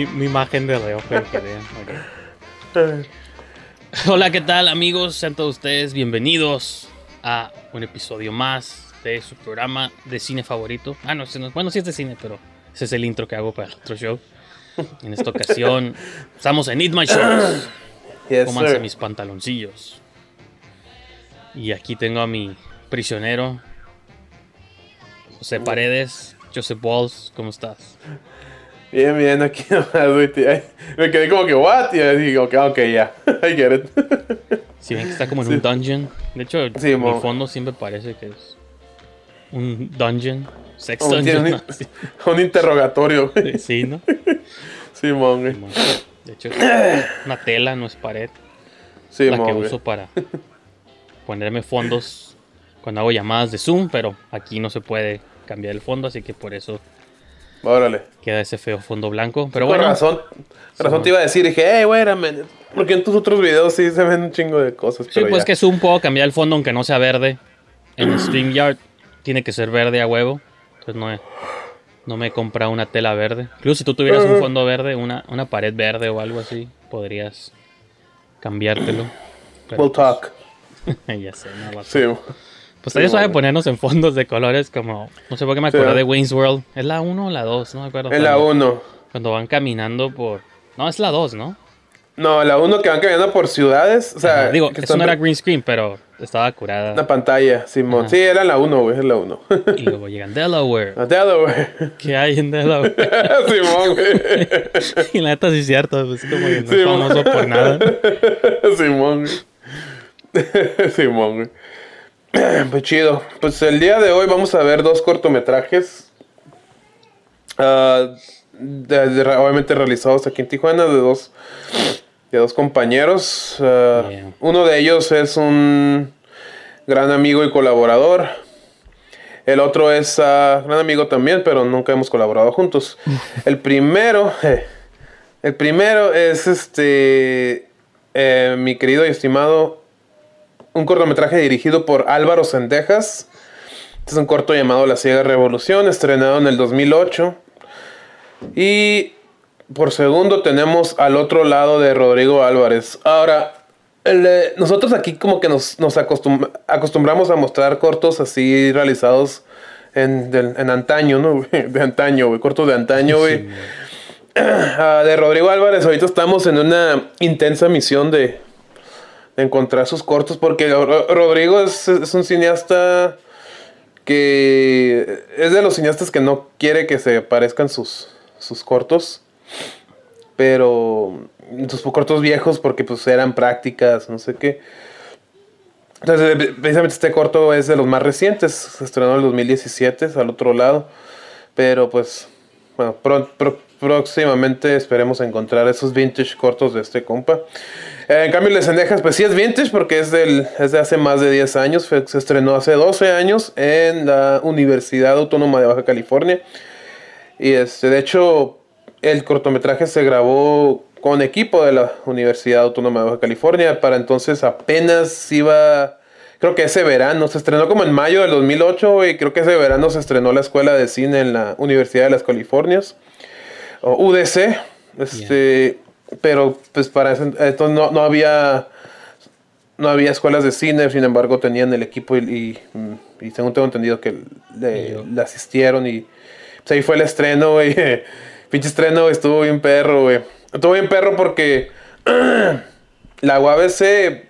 Mi, mi imagen de reojo que vean. ok. Hola, ¿qué tal amigos? Sean todos ustedes bienvenidos a un episodio más de su programa de cine favorito. Ah, no, bueno, sí es de cine, pero ese es el intro que hago para el otro show. En esta ocasión estamos en Eat My Shorts. Yes, Cómanse sir. mis pantaloncillos. Y aquí tengo a mi prisionero, José Paredes, Joseph Walls, ¿cómo estás? Bien, bien, aquí nomás, güey, Me quedé como que, what? Y digo, ok, ok, ya. I get it. Si ven que está como en un dungeon. De hecho, Sí, mi mo. fondo siempre parece que es un dungeon. Sex dungeon. un, Sí, un interrogatorio, güey. sí, ¿no? Simón, güey. De hecho, una tela no es pared. la Simón, que güey. uso para ponerme fondos cuando hago llamadas de Zoom, pero aquí no se puede cambiar el fondo, así que por eso Órale. queda ese feo fondo blanco. Pero Con bueno, razón. Razón te iba a decir, dije, hey, a minute. Porque en tus otros videos sí se ven un chingo de cosas. sí, pero pues ya. que Zoom puedo cambiar el fondo aunque no sea verde. En StreamYard tiene que ser verde a huevo. Entonces no, he- no me he comprado una tela verde. Incluso si tú tuvieras un fondo verde, una, una pared verde o algo así, podrías cambiártelo. Pero, We'll talk. ya sé, no va a Sí. Pues Sí, suave bueno. ponernos en fondos de colores como... No sé por qué me Sí, acordé ¿eh? de Wayne's World. ¿Es la 1 o la 2? No me acuerdo. En la Cuando- 1. Cuando van caminando por... No, es la 2, ¿no? No, la 1 que van caminando por ciudades. O sea, Ajá, Digo, que eso no era green screen, pero estaba curada. Una pantalla, Simón. Ajá. Sí, era la 1, güey, es la 1. Y luego llegan Delaware. A güey. ¿Qué hay en Delaware? Simón, güey. y la neta sí es cierto. Pues como que no es famoso por nada. Simón, güey. Simón, güey. Pues chido. Pues el día de hoy vamos a ver dos cortometrajes. ah, de- de- obviamente realizados aquí en Tijuana de dos, de dos compañeros. Ah, Yeah. Uno de ellos es un gran amigo y colaborador. El otro es ah, gran amigo también, pero nunca hemos colaborado juntos. El primero, el primero es este, eh, mi querido y estimado, un cortometraje dirigido por Álvaro Sendejas. Este es un corto llamado La Ciega Revolución, estrenado en el 2008. Y por segundo tenemos al otro lado de Rodrigo Álvarez. Ahora, el, eh, nosotros aquí como que nos, nos acostum- acostumbramos a mostrar cortos así realizados en, antaño, ¿no? De antaño, güey. Cortos de antaño, güey. Ah, de Rodrigo Álvarez, ahorita estamos en una intensa misión de encontrar sus cortos porque Ro- Rodrigo es, un cineasta que es de los cineastas que no quiere que se parezcan sus, sus cortos, pero sus cortos viejos porque pues eran prácticas, no sé qué. Entonces, eh, precisamente este corto es de los más recientes, se estrenó en el 2017, es al otro lado, pero pues, bueno, pro- pro- próximamente esperemos encontrar esos vintage cortos de este compa. Eh, en cambio, Les pues sí es vintage porque es, del, es de hace más de 10 años, se estrenó hace 12 años en la Universidad Autónoma de Baja California. Y este, de hecho, el cortometraje se grabó con equipo de la Universidad Autónoma de Baja California. Para entonces apenas iba, creo que ese verano, se estrenó como en mayo del 2008 y creo que ese verano se estrenó la escuela de cine en la Universidad de las Californias, o UDC. Este, Pero pues para entonces no, no había no había escuelas de cine, sin embargo tenían el equipo y, y, y según tengo entendido que le, le asistieron y pues, ahí fue el estreno, güey. Pinche estreno, estuvo bien perro, güey. Estuvo bien perro porque la UABC,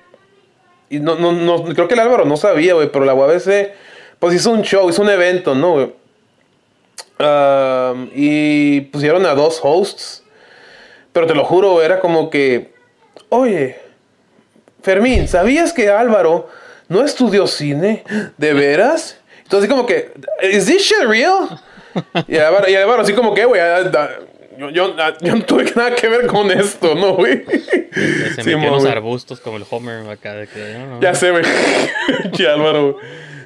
y no, no, no, creo que el Álvaro no sabía, güey, pero la UABC, pues hizo un show, hizo un evento, ¿no, güey? Um, y pusieron a dos hosts. Pero te lo juro, era como que, oye, Fermín, ¿sabías que Álvaro no estudió cine? ¿De veras? Entonces como que, ¿is this shit real? Y Álvaro, y Álvaro así como que, güey, ah, yo, yo, ah, yo no tuve nada que ver con esto, ¿no, güey? Se Sí, metió en los arbustos como el Homer acá de que. no, no. Ya sé, güey. Álvaro.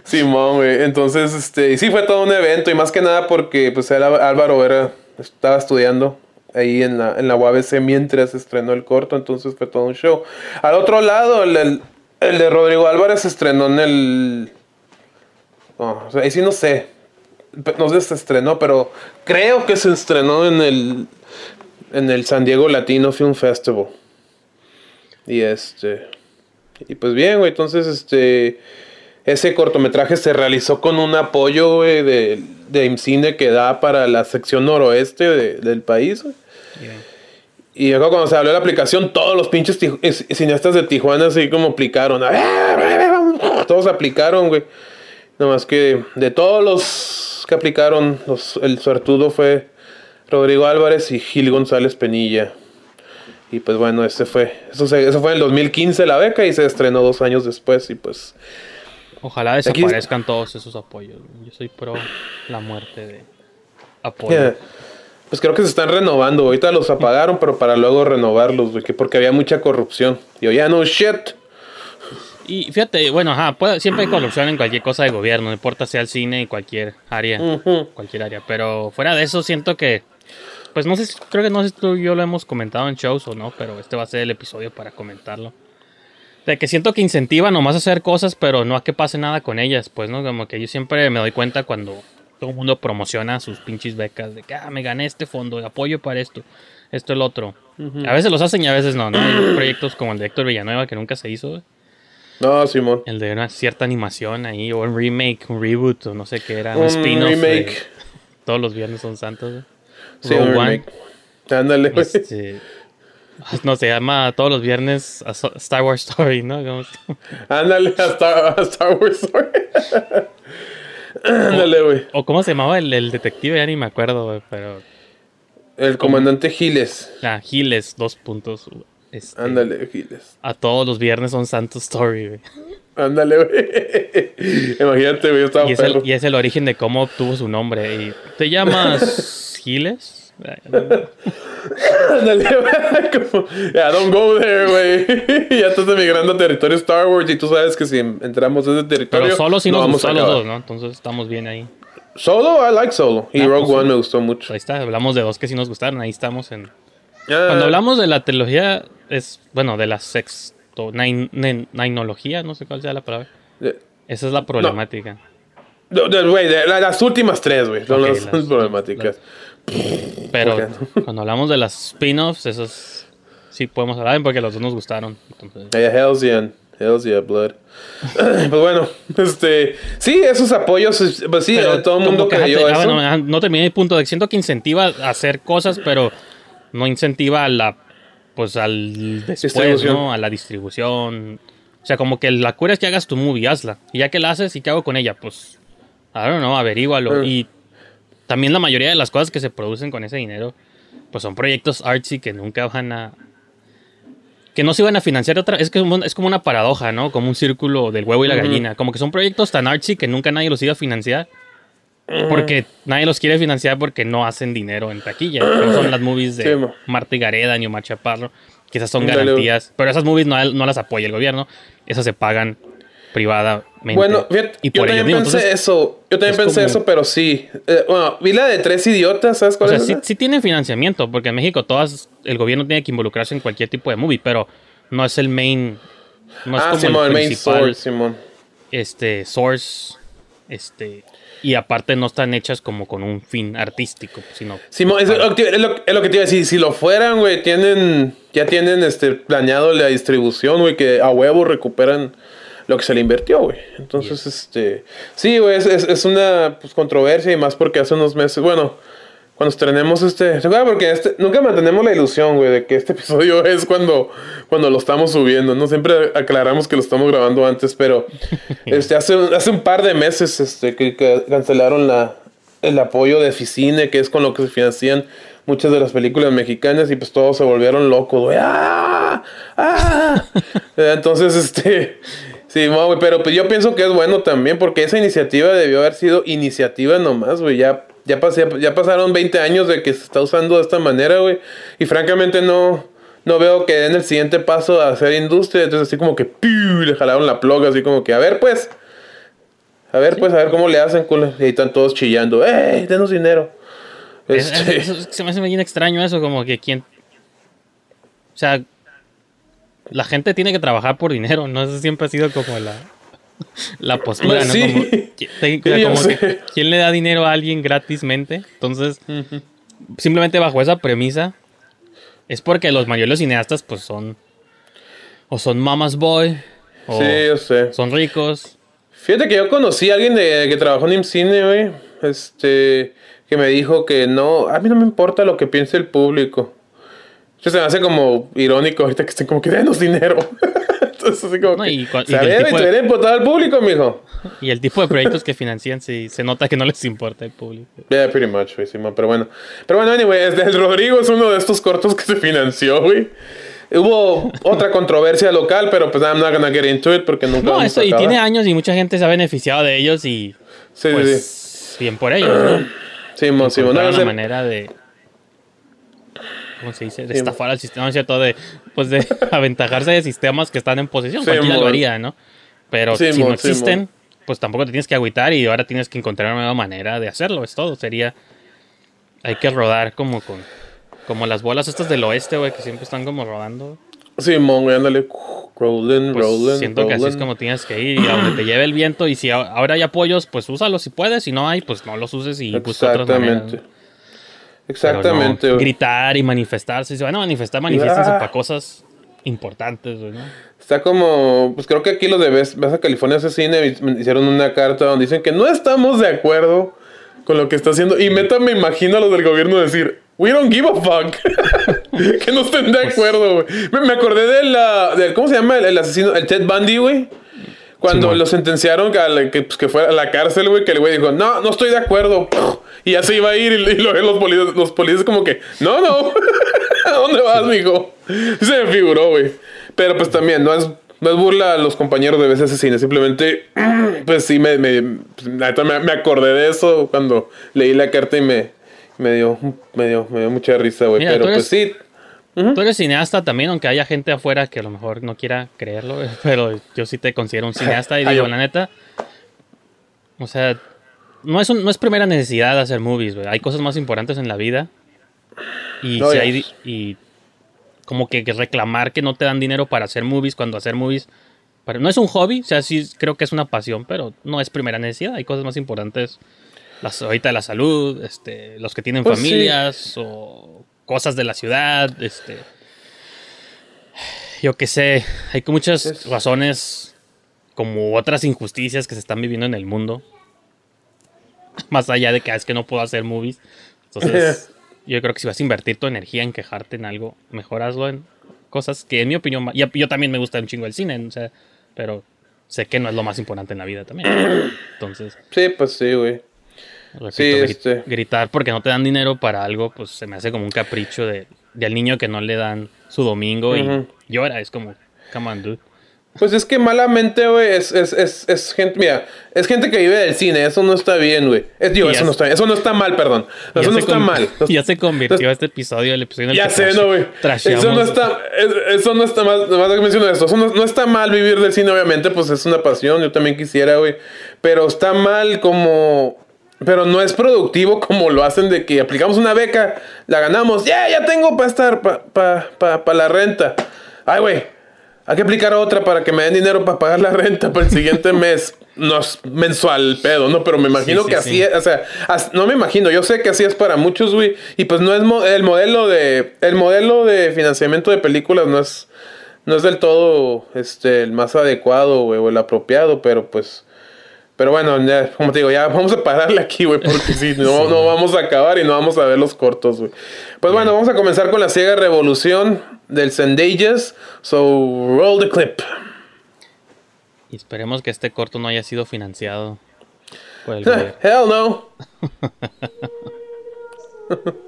Simón, güey. Entonces, este, y sí fue todo un evento y más que nada porque, pues, Álvaro era, estaba estudiando ahí en la, en la UABC mientras estrenó el corto, entonces fue todo un show. Al otro lado, el, el- el de Rodrigo Álvarez se estrenó en el... oh, o sea, ahí sí no sé. No sé si se estrenó, pero creo que se estrenó en el, en el San Diego Latino Film Festival. Y este... Y pues bien, güey, entonces este... Ese cortometraje se realizó con un apoyo, de, de IMCINE que da para la sección noroeste de- del país. Y luego cuando se habló de la aplicación, todos los pinches cineastas de Tijuana así como aplicaron. Todos aplicaron, güey. Nomás que de todos los que aplicaron, los- el suertudo fue Rodrigo Álvarez y Gil González Penilla. Y pues bueno, ese fue, eso, se- eso fue en el 2015 la beca y se estrenó dos años después y pues... Ojalá Aquí- desaparezcan todos esos apoyos. Yo soy pro la muerte de apoyo. Yeah. Pues creo que se están renovando. Ahorita los apagaron, pero para luego renovarlos, güey, que porque había mucha corrupción. Yo, ya no shit. Y fíjate, bueno, ajá, puede- siempre hay corrupción en cualquier cosa de gobierno, no importa sea el cine y cualquier área, cualquier área. Pero fuera de eso siento que, pues no sé, creo que no sé si tú y yo lo hemos comentado en shows o no, pero este va a ser el episodio para comentarlo. De que siento que incentiva nomás a hacer cosas, pero no a que pase nada con ellas, pues, ¿no? Como que yo siempre me doy cuenta cuando todo el mundo promociona sus pinches becas de que, ah, me gané este fondo de apoyo para esto, esto, el otro. A veces los hacen y a veces no, ¿no? Hay proyectos como el de Héctor Villanueva que nunca se hizo. No, Simón. El de una cierta animación ahí, o un remake, un reboot, o no sé qué era, un, Un spin-off. de remake. Todos los viernes son santos. Sí, Rogue un One. remake. Ándale, güey. Este, no, se llama todos los viernes a Star Wars Story, ¿no? Ándale a Star, a Star Wars Story. Ándale, güey. o cómo se llamaba el, el detective, ya ni me acuerdo, güey, pero... El comandante Giles. La Giles, dos puntos. este, Ándale, Giles. A todos los viernes son Santos Story, güey. Ándale, güey. Imagínate, güey, yo estaba Y es, el, y es el origen de cómo obtuvo su nombre. Y, ¿Te llamas Giles? Como, Ya, don't go there, güey. ya estás emigrando a territorio Star Wars y tú sabes que si entramos a ese territorio. Pero solo si no nos vamos gustó los dos, ¿no? Entonces estamos bien ahí. Solo, I like Solo. Y Ah, Rogue pues. One me gustó mucho. Ahí está, hablamos de dos que sí nos gustaron, ahí estamos en... Ah, Cuando hablamos de la trilogía, es, bueno, de la sexto, nine, nen- ninología, no sé cuál sea la palabra. Esa es la problemática. de la- las últimas tres, güey, son Ok, las, las- problemáticas. Pero ¿por cuando hablamos de las spin-offs, esos sí podemos hablar porque los dos nos gustaron. Entonces, Yeah, Hells yeah, Hells yeah, blood. pues bueno, este, sí, esos apoyos, es- pues sí, pero todo el mundo que, creyó ah, eso. bueno, no terminé el punto de siento que incentiva a hacer cosas, pero no incentiva a la, pues al después. ¿no? A la distribución. O sea, como que la cura es que hagas tu movie, hazla. Y ya que la haces, ¿y qué hago con ella? Pues, I don't know, averígualo. Eh. Y también la mayoría de las cosas que se producen con ese dinero, pues son proyectos artsy que nunca van a... Que no se iban a financiar otra... Es que es como- una paradoja, ¿no? Como un círculo del huevo y la gallina. Como que son proyectos tan artsy que nunca nadie los iba a financiar. Porque nadie los quiere financiar porque no hacen dinero en taquilla. No son las movies de Sí. Marta y Gareda ni Omar Chaparro. Que esas son Dale. garantías. Pero esas movies no, no las apoya el gobierno. Esas se pagan Bueno, y yo por también mismo. pensé Entonces, eso, yo también es pensé como- eso, pero sí. Eh, bueno, vi la de tres idiotas, ¿sabes o cuál sea, es? sí, sí tienen financiamiento. Porque en México todas, el gobierno tiene que involucrarse en cualquier tipo de movie. Pero no es el main. No es ah, como Simón, el main principal source, Simón. este, source. Este. Y aparte no están hechas como con un fin artístico, sino Simón, es, lo que te- es lo, es lo que te iba a decir. Si lo fueran, güey, tienen, ya tienen este planeado la distribución, güey, que a huevo recuperan lo que se le invirtió, güey. Entonces, este, sí, güey, es, es, es una pues, controversia y más porque hace unos meses, bueno, cuando estrenemos este, ¿se? Porque este, nunca mantenemos la ilusión, güey, de que este episodio es cuando, cuando lo estamos subiendo, ¿no? Siempre aclaramos que lo estamos grabando antes, pero este, hace, hace un par de meses, este, que, que cancelaron la, el apoyo de Ficine, que es con lo que se financian muchas de las películas mexicanas, y pues todos se volvieron locos, güey. ¡Ah! ¡Ah! Entonces, este. Sí, no, güey, pero pues yo pienso que es bueno también, porque esa iniciativa debió haber sido iniciativa nomás, güey. Ya, ya, pasé, ya pasaron 20 años de que se está usando de esta manera, güey. Y francamente no, no veo que den el siguiente paso a hacer industria. Entonces, así como que ¡piu! le jalaron la plug, así como que, a ver, pues. A ver, pues, a ver cómo le hacen. culo. Y ahí están todos chillando. ¡Ey, denos dinero! Es- Este, es- es- se me hace bien extraño eso, como que quien... O sea, la gente tiene que trabajar por dinero, ¿no? Eso siempre ha sido como la, la postura, Pues ¿no? sí. Como, te- que, ¿quién le da dinero a alguien gratismente? Entonces, simplemente bajo esa premisa, es porque los mayores cineastas, pues son... O son mamas boy, o sí, yo sé. son ricos. Fíjate que yo conocí a alguien de, que trabajó en IMCINE, güey. Este, que me dijo que no, a mí no me importa lo que piense el público. Eso se me hace como irónico ahorita que estén como que denos dinero. Entonces, así como No, que, y cua- y ¿sabes? el tipo de- importar al público, mijo. Y el tipo de proyectos que financian, sí, se nota que no les importa el público. Yeah, pretty much, güey, Simón, pero bueno. Pero bueno, anyway, el Rodrigo es uno de estos cortos que se financió, güey. Hubo otra controversia local, pero pues I'm not gonna get into it porque nunca No, eso, y tiene años y mucha gente se ha beneficiado de ellos y Sí, sí, sí. pues bien por ellos, ¿no? No, Encontraron yo una manera de ¿cómo se dice? De estafar al sistema, ¿no es cierto? De, pues de aventajarse de sistemas que están en posesión. Sí, Cualquiera lo mon. haría, ¿no? Pero Sí, si no mon, sí, existen, mon. pues tampoco te tienes que agüitar y ahora tienes que encontrar una nueva manera de hacerlo. Es todo. Sería. Hay que rodar como con. Como las bolas estas del oeste, güey, que siempre están como rodando. Simón, güey, ándale. Rolling, Pues rolling, siento que así es rolling. como tienes que ir y a donde te lleve el viento. Y si ahora hay apoyos, pues úsalos si puedes. Si no hay, pues no los uses y busca otras maneras. Exactamente. Exactamente, no, gritar y manifestarse. Si se van a manifestar, manifiéstense Ah. para cosas importantes, güey, ¿no? Está como, pues creo que aquí los de Best- Baja California Asesine hicieron una carta donde dicen que no estamos de acuerdo con lo que está haciendo. Y meta me imagino a los del gobierno decir, we don't give a fuck. que no estén de Pues acuerdo, güey. Me, me acordé de la, del, ¿cómo se llama? El, el asesino, el Ted Bundy, güey. Cuando Simón. lo sentenciaron que, al- que, pues, que fue a la cárcel, güey, que el güey dijo, no, no estoy de acuerdo. Y ya se iba a ir y, y luego los policías, los policías como que, no, no, ¿a dónde vas, mijo? Se me figuró, güey. Pero pues también, no es, no es burla a los compañeros de veces Cine, simplemente, pues sí, me, me, pues, me, me acordé de eso cuando leí la carta y me, me, dio, me, dio, me dio mucha risa, güey. Pero pues sí, Tú eres cineasta también, aunque haya gente afuera que a lo mejor no quiera creerlo, pero yo sí te considero un cineasta y digo, la neta, o sea, no es, un- no es primera necesidad hacer movies, güey. Hay cosas más importantes en la vida. Y, No, si hay, y como que, que reclamar que no te dan dinero para hacer movies cuando hacer movies para- no es un hobby, o sea, sí creo que es una pasión, pero no es primera necesidad. Hay cosas más importantes. Las, ahorita la salud, este, los que tienen Pues sí. familias o cosas de la ciudad, este. Yo qué sé, hay muchas Es- razones como otras injusticias que se están viviendo en el mundo. Más allá de que "Ah, es que no puedo hacer movies. Entonces, yo creo que si vas a invertir tu energía en quejarte en algo, mejor hazlo en cosas que en mi opinión, yo también me gusta un chingo el cine, o sea, pero sé que no es lo más importante en la vida también. Entonces, sí, pues sí, güey. repito, Sí, este. gritar porque no te dan dinero para algo, pues se me hace como un capricho de, del niño que no le dan su domingo y llora. Es como, come on, dude. Pues es que malamente, güey, es, es, es, es gente, mira, es gente que vive del cine, eso no está bien, güey. Es, digo, eso no está bien, eso no está mal, perdón. Eso no está mal. Ya se convirtió Entonces- este episodio, el episodio en el Ya que sé, no, güey. Eso no está, es- eso no está mal, más que menciono esto, eso no, no está mal vivir del cine, obviamente, pues es una pasión, yo también quisiera, güey. Pero está mal como, pero no es productivo como lo hacen de que aplicamos una beca, la ganamos, ya, ya tengo para estar, para pa, pa, pa la renta. Ay, güey, hay que aplicar otra para que me den dinero para pagar la renta para el siguiente mes. No es mensual, pedo, ¿no? Pero me imagino Sí, sí, que sí. así es, o sea, as- no me imagino, yo sé que así es para muchos, güey. Y pues no es mo- el modelo de, el modelo de financiamiento de películas no es, no es del todo, este, el más adecuado, güey, o el apropiado, pero pues, pero bueno, ya, como te digo, ya vamos a pararle aquí, güey, porque sí, no, no vamos a acabar y no vamos a ver los cortos, güey. Pues bueno, vamos a comenzar con la ciega revolución del Zendages. So, roll the clip. Y esperemos que este corto no haya sido financiado. Por el gobierno. Hell no.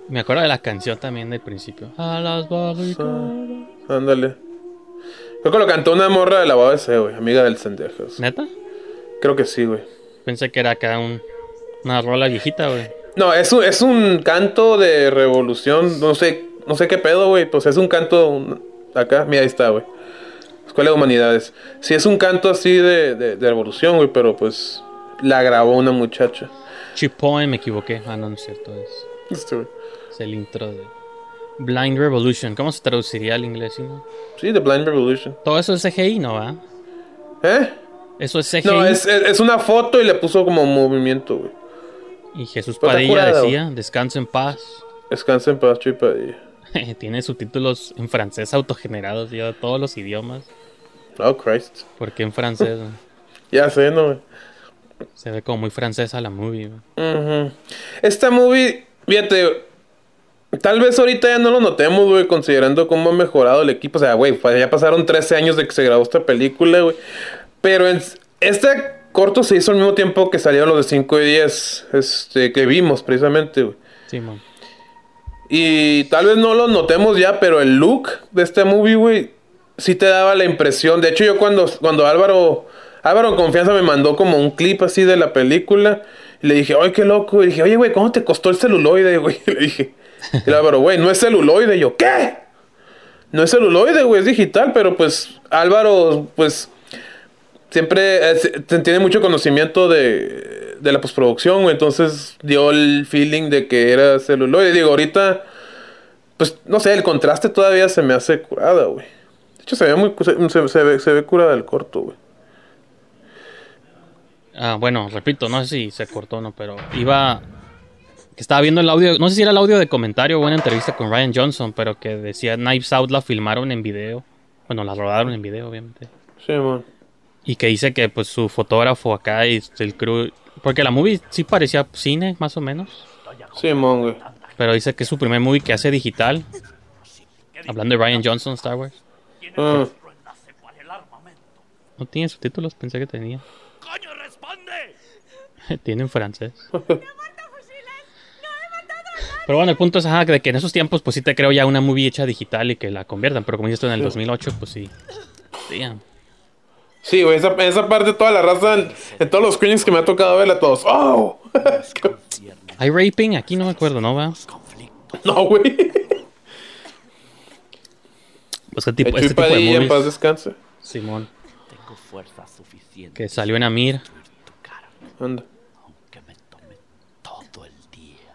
Me acuerdo de la canción también del principio. A las barricadas. Ándale. Creo que lo cantó una morra de la BBC, güey. Amiga del Sendejas. ¿Neta? Creo que sí, güey. Pensé que era acá un, una rola viejita, güey. No, es un, es un canto de revolución. No sé, no sé qué pedo, güey. Pues es un canto un- acá. Mira, ahí está, güey. Escuela de Humanidades. Sí, es un canto así de, de, de revolución, güey. Pero pues la grabó una muchacha. Poem, me equivoqué. Ah, no, no es cierto. Es, Este, güey. es el intro de Blind Revolution. ¿Cómo se traduciría al inglés? sí, no? Sí, The Blind Revolution. Todo eso es CGI, ¿no va? ¿Eh? Eso es CGI. No, es, es, es una foto y le puso como movimiento, güey. Y Jesús Padilla curada, decía, descansa en paz. Descansa en paz, Chipadilla. Tiene subtítulos en francés autogenerados ya de todos los idiomas. Oh, Christ. ¿Por qué en francés? Ya sé, ¿no, güey? Se ve como muy francesa la movie. güey. Ujú. Esta movie, fíjate, tal vez ahorita ya no lo notemos, güey, considerando cómo ha mejorado el equipo. O sea, güey, pues ya pasaron 13 años de que se grabó esta película, güey. Pero en, este corto se hizo al mismo tiempo que salieron los de 5 y 10, este, que vimos precisamente, güey. Sí, man. Y tal vez no lo notemos ya, pero el look de este movie, güey, sí te daba la impresión. De hecho, yo cuando, cuando Álvaro, Álvaro Confianza me mandó como un clip así de la película, y le dije, ay, qué loco. Y dije, oye, güey, ¿cómo te costó el celuloide, güey? Le dije, y Álvaro, güey, no es celuloide. Y yo, ¿qué? No es celuloide, güey, es digital, pero pues Álvaro, pues siempre eh, tiene mucho conocimiento de, de la postproducción, güey. Entonces dio el feeling de que era celuloide. Digo, ahorita, pues no sé, el contraste todavía se me hace curada, güey. De hecho, se ve muy se, se- se ve, se ve curada el corto, güey. Ah, bueno, repito, no sé si se cortó o no, pero iba. Que estaba viendo el audio, no sé si era el audio de comentario o una entrevista con Ryan Johnson, pero que decía Knives Out la filmaron en video. Bueno, la rodaron en video, obviamente. Sí, man. Y que dice que pues su fotógrafo acá y el crew. Porque la movie sí parecía cine, más o menos. Sí, güey. Pero dice que es su primer movie que hace digital. Hablando de Ryan Johnson, Star Wars. Ah, No tiene subtítulos, pensé que tenía. tiene en francés. Pero bueno, el punto es ajá, de que en esos tiempos, pues sí te creo ya una movie hecha digital y que la conviertan. Pero como dices tú en el 2008, pues sí. Damn. Sí, güey, esa, esa parte, toda la raza, en, en todos los screenings que me ha tocado ver a todos. ¡Oh! ¿Hay raping? Aquí no me acuerdo, ¿no? Va? no, güey. Pues qué tipo, este tipo de Padilla, en movies. paz descanse. Simón. Tengo fuerza suficiente Que salió en Amir. Anda. aunque me tome todo el día.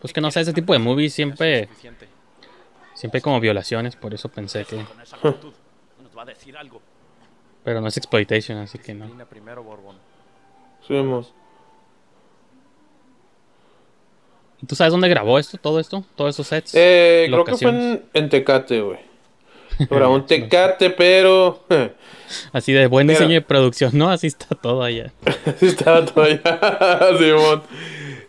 Pues que no sé, ese tipo de movies siempre. Siempre hay como violaciones, por eso pensé que. Con esa actitud, nos va a decir algo. Pero no es exploitation, así que no. Primero, Borbón. ¿Y ¿Tú sabes dónde grabó esto, todo esto? Todos esos sets. Eh, creo que fue en, en Tecate, güey. Ahora, un Tecate, pero. Así de buen Pero- diseño de producción, ¿no? Así está todo allá. Sí, estaba todo allá, Simón.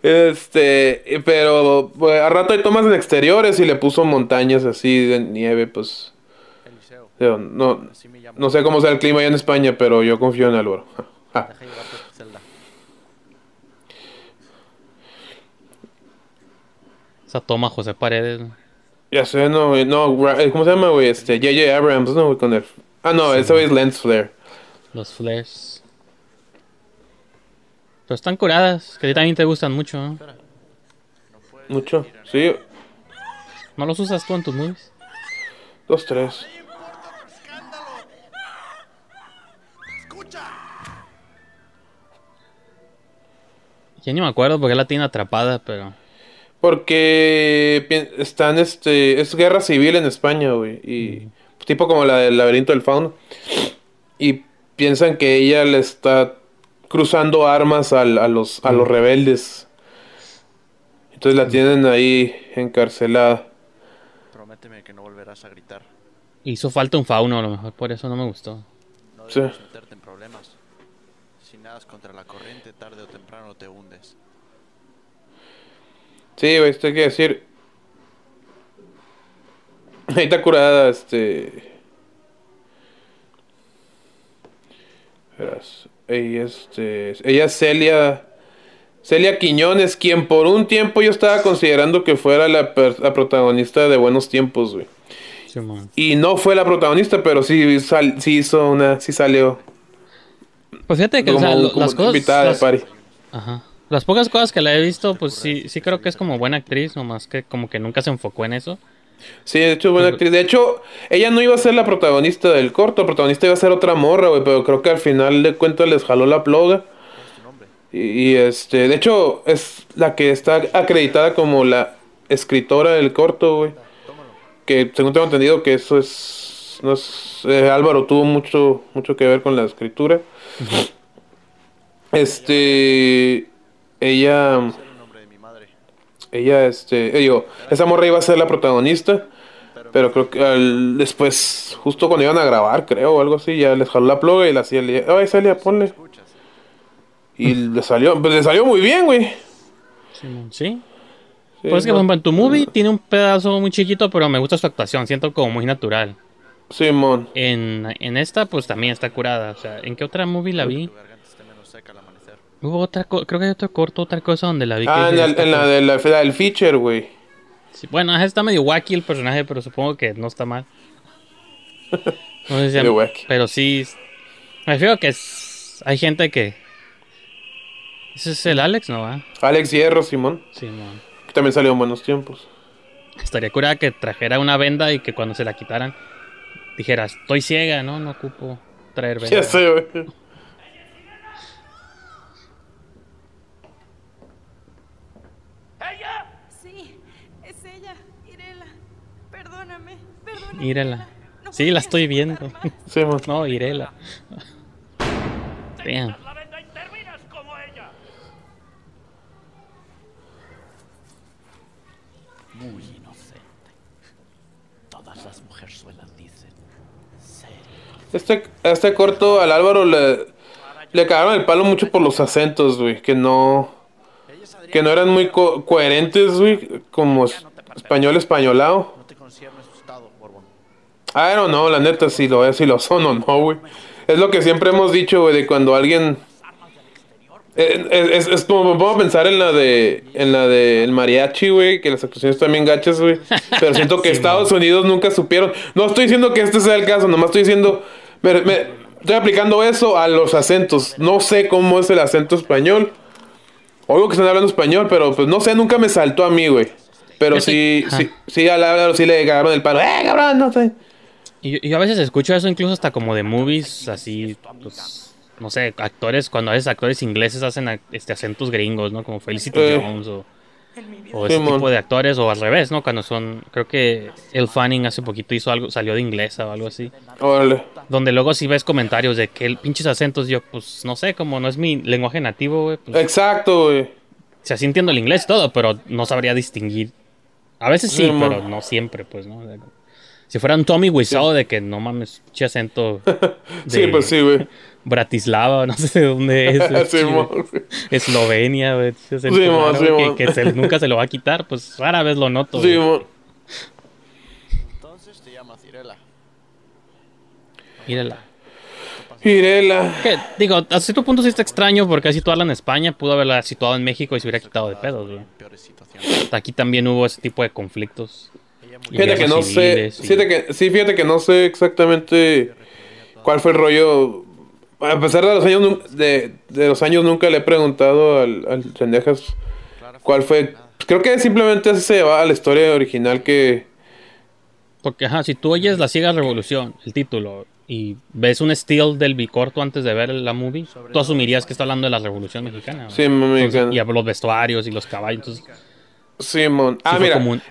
Este, pero pues, a rato hay tomas en exteriores y le puso montañas así de nieve, pues. Eliseo, digo, no, no sé cómo sea el clima allá en España, pero yo confío en Álvaro. Ja. Esa toma José Paredes. Ya sé, no, güey, no, eh, ¿cómo se llama, güey? Este, J.J. Abrams, no, güey, con el. Ah, no, ese güey es Lens Flare. Los flares. Pero están curadas, que a ti también te gustan mucho, ¿no? Mucho, sí, ¿No los usas tú en tus movies? dos, tres. Ya ni me acuerdo porque la tiene atrapada, pero... Porque están, este, es guerra civil en España, güey, y tipo como la del laberinto del fauno. Y piensan que ella le está cruzando armas al- a, los, a los rebeldes. Entonces la tienen ahí encarcelada. Prométeme que no volverás a gritar. Hizo falta un fauno, a lo mejor por eso no me gustó. No Sí. debes meterte en problemas. Si nadas contra la corriente, tarde o temprano te hundes. Sí, güey, esto hay que decir. Ahí está curada, este. verás, ella, este, ella es Celia, Celia Quiñones, quien por un tiempo yo estaba considerando que fuera la, per- la protagonista de Buenos Tiempos, güey. Y no fue la protagonista, pero sí, sal- sí hizo una, sí salió Pues fíjate que o como, sea, lo- como las cosas. invitada las- de party. Ajá. Las pocas cosas que la he visto, pues sí, sí creo que es como buena actriz, nomás que como que nunca se enfocó en eso. Sí, de hecho, buena actriz. De hecho, ella no iba a ser la protagonista del corto, la protagonista iba a ser otra morra, güey, pero creo que al final de cuentas les jaló la ploga. Y, y, este, de hecho, es la que está acreditada como la escritora del corto, güey. Que según tengo entendido que eso es. No es eh, Álvaro tuvo mucho, mucho que ver con la escritura. Este. Ella. El nombre de mi madre. Ella, este, eh, digo, esa morra iba a ser la protagonista, pero creo que al- después, justo cuando iban a grabar, creo, o algo así, ya les jaló la ploga y la hacía, ay, Celia, ponle. Y le salió, pues le salió muy bien, güey. Simón, Sí. Sí, Pues es que, por ejemplo, en tu movie tiene un pedazo muy chiquito, pero me gusta su actuación. Siento como muy natural. Simón. En, en esta, pues también está curada. O sea, ¿en qué otra movie la vi? Tu garganta esté menos seca al amanecer. Hubo otra, creo que hay otro corto, otra cosa donde la vi. que Ah, en, el- "Esta en la cosa". de la, la del feature, güey. Sí, bueno, está medio wacky el personaje, pero supongo que no está mal. No sé si wacky. Pero sí. Me refiero que es- hay gente que. Ese es el Alex, ¿no va? Alex Hierro, Simón, Sí, man. que también salió en buenos tiempos. Estaría curada que trajera una venda y que cuando se la quitaran dijera, estoy ciega, ¿no? No ocupo traer venda. Ya sé, güey. Sí, es ella, Irela. Perdóname, perdóname. Írela. No Sí, la estoy viendo. No, Irela. Damn. Muy inocente. Todas las mujerzuelas dicen. Este, este corto al Álvaro le, le cagaron el palo mucho por los acentos, güey, que no... Que no eran muy co- coherentes, güey, como español españolado. No te concierne su estado, Borbón. I don't know, la neta, si lo es, si lo son o no, güey. Es lo que siempre hemos dicho, güey, de cuando alguien... Eh, Es, es- es como me pongo a pensar en la de en la de el mariachi, güey, que las actuaciones también gachas, güey. Pero siento que Sí, Estados Unidos nunca supieron. No estoy diciendo que este sea el caso, nomás estoy diciendo... me- me- estoy aplicando eso a los acentos. No sé cómo es el acento español. Oigo que están hablando español, pero pues no sé, nunca me saltó a mí, güey. Pero sí, sí, sí, sí le cagaron el palo. ¡Eh, cabrón! No sé. Y yo, y yo a veces escucho eso incluso hasta como de movies, así, pues, no sé, actores, cuando a veces actores ingleses hacen ac- este acentos gringos, ¿no? Como Felicity Eh. Jones o, o ese Simón. tipo de actores, o al revés, ¿no? Cuando son, creo que El Fanning hace poquito hizo algo, salió de inglesa o algo así. Órale. Donde luego si ves comentarios de que el pinches acentos, yo, pues, no sé, como no es mi lenguaje nativo, güey, pues, Exacto, güey. o sea, sí entiendo el inglés y todo, pero no sabría distinguir. A veces sí, pero no siempre, pues, ¿no? O sea, Si fuera un Tommy Wiseau de que no mames, pinche acento Sí, de pues sí, güey. Bratislava, no sé de dónde es. Eslovenia, güey. Simón. que, que se- nunca se lo va a quitar, pues rara vez lo noto. Sí, Entonces te llamas Irela. Mírala. Irela. Que, digo, a cierto punto sí está extraño porque así situarla en España, pudo haberla situado en México y se hubiera quitado de pedos, güey. Situaciones. Aquí también hubo ese tipo de conflictos. Fíjate que no sé. y- Fíjate que, sí, fíjate que no sé exactamente cuál fue el rollo. A pesar de los años, de, de los años nunca le he preguntado al, al Cendejas cuál fue. Creo que simplemente se va a la historia original que. Porque, ajá, si tú oyes La Ciega Revolución, el título, y ves un still del bicorto antes de ver la movie, tú asumirías que está hablando de la Revolución Mexicana. Sí, mexicana. Y los vestuarios y los caballos. Entonces, Simón. Ah, sí mira. un-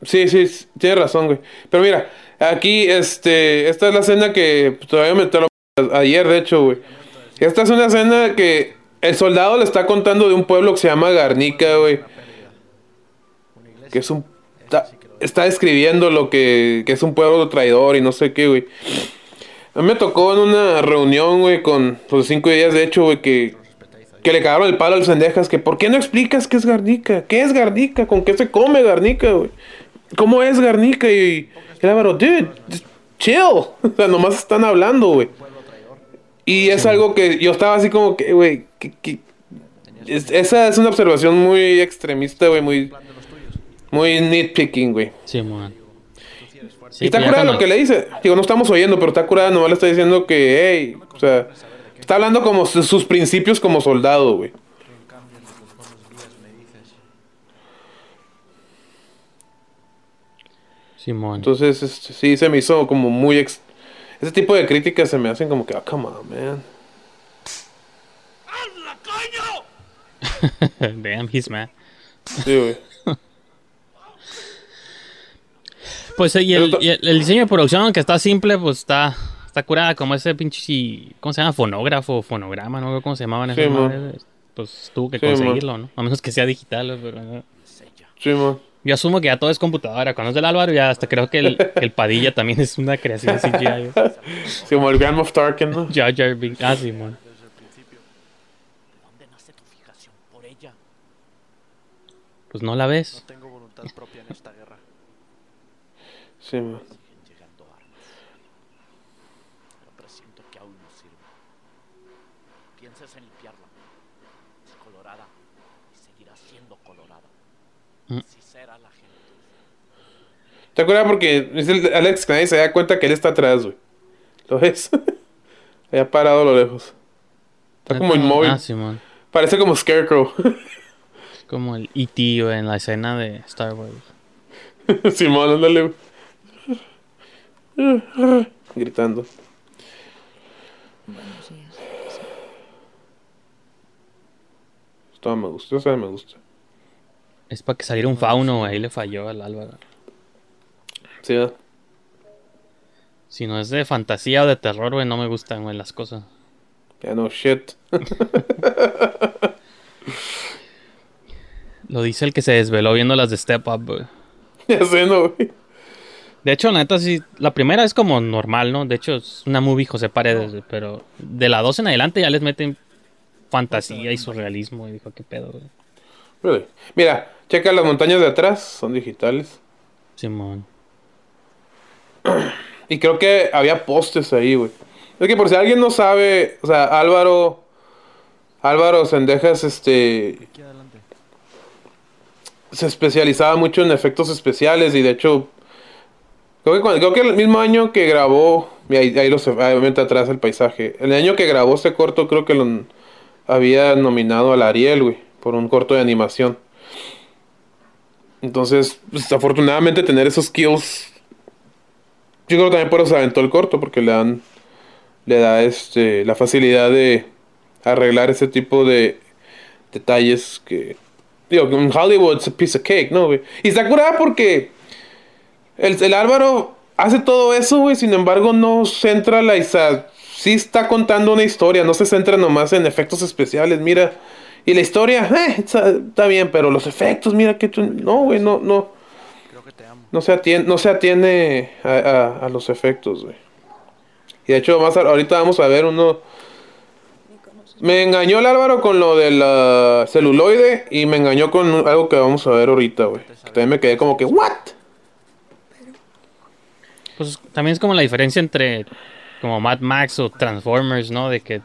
Sí, sí, sí, tienes razón, güey. Pero mira, aquí, este, esta es la escena que pues, todavía me lo ayer, de hecho, güey. Esta es una escena que el soldado le está contando de un pueblo que se llama Garnica, güey. Que es un... Está, describiendo lo que, que es un pueblo traidor y no sé qué, güey. A mí me tocó en una reunión, güey, con los cinco días, de hecho, güey, que, que le cagaron el palo a los sendejas, que ¿por qué no explicas qué es Garnica? ¿Qué es Garnica? ¿Con qué se come Garnica, güey? ¿Cómo es Garnica? Y el Álvaro, dude, chill. O sea, nomás están hablando, güey. Y es algo que yo estaba así como que, güey, que, que- es- esa es una observación muy extremista, güey, muy, muy nitpicking, güey. Sí, man. y está pues curada lo que le dice. Digo, no estamos oyendo, pero está curada, nomás le está diciendo que, hey, o sea, está hablando como su- sus principios como soldado, güey. Simón. Entonces, este, sí, se me hizo como muy... ex- Ese tipo de críticas se me hacen como que, ah, come on, man. Damn, he's mad. Sí, güey. Pues y el, y el- el diseño de producción, aunque está simple, pues está, está curada como ese pinche, ¿cómo se llama? Fonógrafo, fonograma, no sé cómo se llamaban esas Sí. Pues tuvo que Sí, conseguirlo, ¿no? A menos que sea digital, ¿no? pero no. Sí, man. Yo asumo que ya todo es computadora. Cuando es del Álvaro, ya hasta creo que el, el Padilla también es una creación CGI. Sí, como el Grand Moff Tarkin, ¿no? Jar Jar Binks. Ah, sí, man. ¿Dónde nace tu fijación por ella? Pues no la ves. Tengo voluntad propia en esta. Sí, man. Siguen llegando armas. Pero presiento que aún no sirve. Piensas en limpiarla. Es colorada y seguirá siendo colorada. Así será la gente. ¿Te acuerdas? Porque es el Alex que nadie se da cuenta que él está atrás, güey. ¿Lo ves? Allá parado a lo lejos. Está como inmóvil. Ah, sí, man. Parece como Scarecrow. Como el E.T. en la escena de Star Wars. Simón, ándale. güey. Gritando. Esto me gusta, esa me gusta. Es para que saliera un fauno. Ahí le falló al Álvaro. Sí, ¿verdad? Si no es de fantasía o de terror, güey, no me gustan, güey, las cosas. Ya no shit. Lo dice el que se desveló viendo las de Step Up, güey. ya sé, no, güey. De hecho, la neta, sí, la primera es como normal, ¿no? De hecho, es una movie José Paredes, pero de la 2 en adelante ya les meten fantasía y surrealismo. Y dijo, ¿qué pedo, güey? Really. Mira, checa las montañas de atrás, son digitales. Simón. Y creo que había postes ahí, güey. Es que por si alguien no sabe, o sea, Álvaro. Álvaro Sendejas, este. Aquí adelante. Se especializaba mucho en efectos especiales y de hecho. Creo que, el mismo año que grabó. Ahí, ahí lo se obviamente atrás el paisaje. El año que grabó este corto, creo que lo había nominado al Ariel, güey. Por un corto de animación. Entonces, pues, afortunadamente tener esos skills. Yo creo que también por eso se aventó el corto, porque le dan. Le da este. la facilidad de arreglar ese tipo de detalles que. Digo, en Hollywood es a piece of cake, ¿no, güey? Y está curada porque. El, el Álvaro hace todo eso, güey. Sin embargo, no centra la. Isa, sí está contando una historia, no se centra nomás en efectos especiales, mira. Y la historia, eh, está, está bien, pero los efectos, mira que. tú- No, güey, no, no. Creo que te amo. No se atiende, no se atiene a, a- a los efectos, güey. Y de hecho, más a- ahorita vamos a ver uno. Me engañó el Álvaro con lo del celuloide y me engañó con algo que vamos a ver ahorita, güey. También me quedé como que, ¿what? Pues también es como la diferencia entre como Mad Max o Transformers, ¿no? De que, o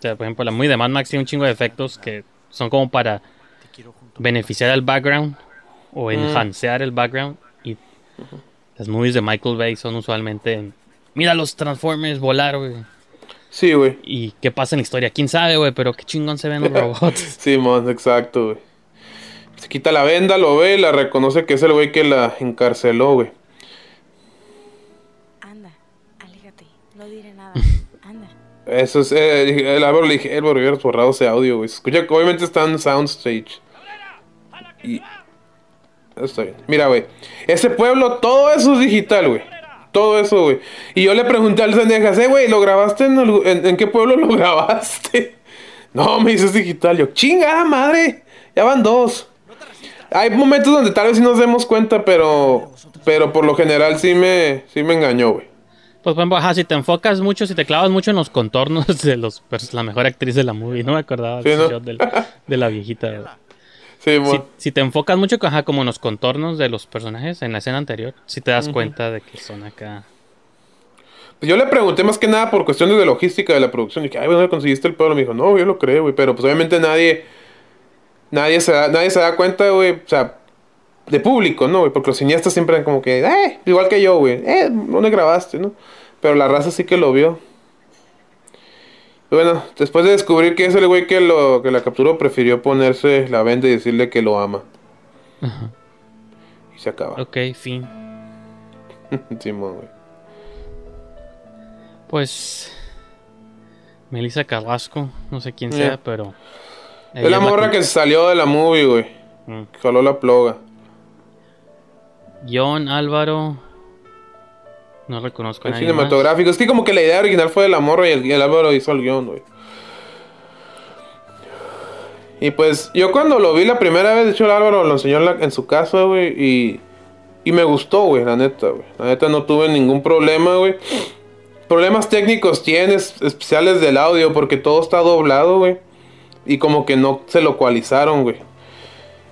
sea, por ejemplo, la muy de Mad Max tiene un chingo de efectos que son como para beneficiar al background o enhancear el background. Y las movies de Michael Bay son usualmente en, mira los Transformers volar, güey. Sí, güey. ¿Y qué pasa en la historia? ¿Quién sabe, güey? Pero qué chingón se ven los robots. Sí, man, exacto, güey. Se quita la venda, lo ve y la reconoce que es el güey que la encarceló, güey. Eso es, eh, el Álvaro le dije, borrado ese audio, güey. Se Escucha obviamente está en soundstage. Y... Está bien. Mira, güey. Ese pueblo, todo eso es digital, güey. Todo eso, güey. Y yo le pregunté al Sendejas, eh, güey, ¿lo grabaste en, en, en qué pueblo lo grabaste? No, me dices digital. Yo, chingada madre. Ya van dos. Hay momentos donde tal vez sí nos demos cuenta, pero... Pero por lo general sí me, sí me engañó, güey. Pues, por ejemplo, ajá, si te enfocas mucho, si te clavas mucho en los contornos de los pers- la mejor actriz de la movie, no me acordaba Sí, ¿no? shot del- de la viejita. Sí, Si, si te enfocas mucho ajá, como en los contornos de los personajes en la escena anterior, si te das cuenta de que son acá. Pues yo le pregunté más que nada por cuestiones de logística de la producción. Y dije, ay, ¿dónde conseguiste el pedo? Me dijo, no, yo lo creo, güey. Pero pues obviamente nadie. Nadie se da, nadie se da cuenta, güey. O sea, de público, ¿no, güey? Porque los cineastas siempre eran como que, eh, igual que yo, güey. Eh, ¿dónde grabaste, no? Pero la raza sí que lo vio. Bueno, después de descubrir que es el güey que, lo, que la capturó, prefirió ponerse la venda y decirle que lo ama. Ajá. Y se acaba. Ok, fin. Simón, güey. Pues. Melissa Carrasco, no sé quién Yeah. sea, pero. Es la morra que salió de la movie, güey. Mm. Jaló la ploga. John Álvaro. No reconozco a nadie. más. cinematográfico. Es que como que la idea original fue de la morra y el, el Álvaro hizo el guion, güey. Y pues yo cuando lo vi la primera vez, de hecho el Álvaro lo enseñó en, la- en su casa, güey. Y, y me gustó, güey, la neta, güey. La neta no tuve ningún problema, güey. Problemas técnicos tienes, especiales del audio, porque todo está doblado, güey. Y como que no se localizaron, güey.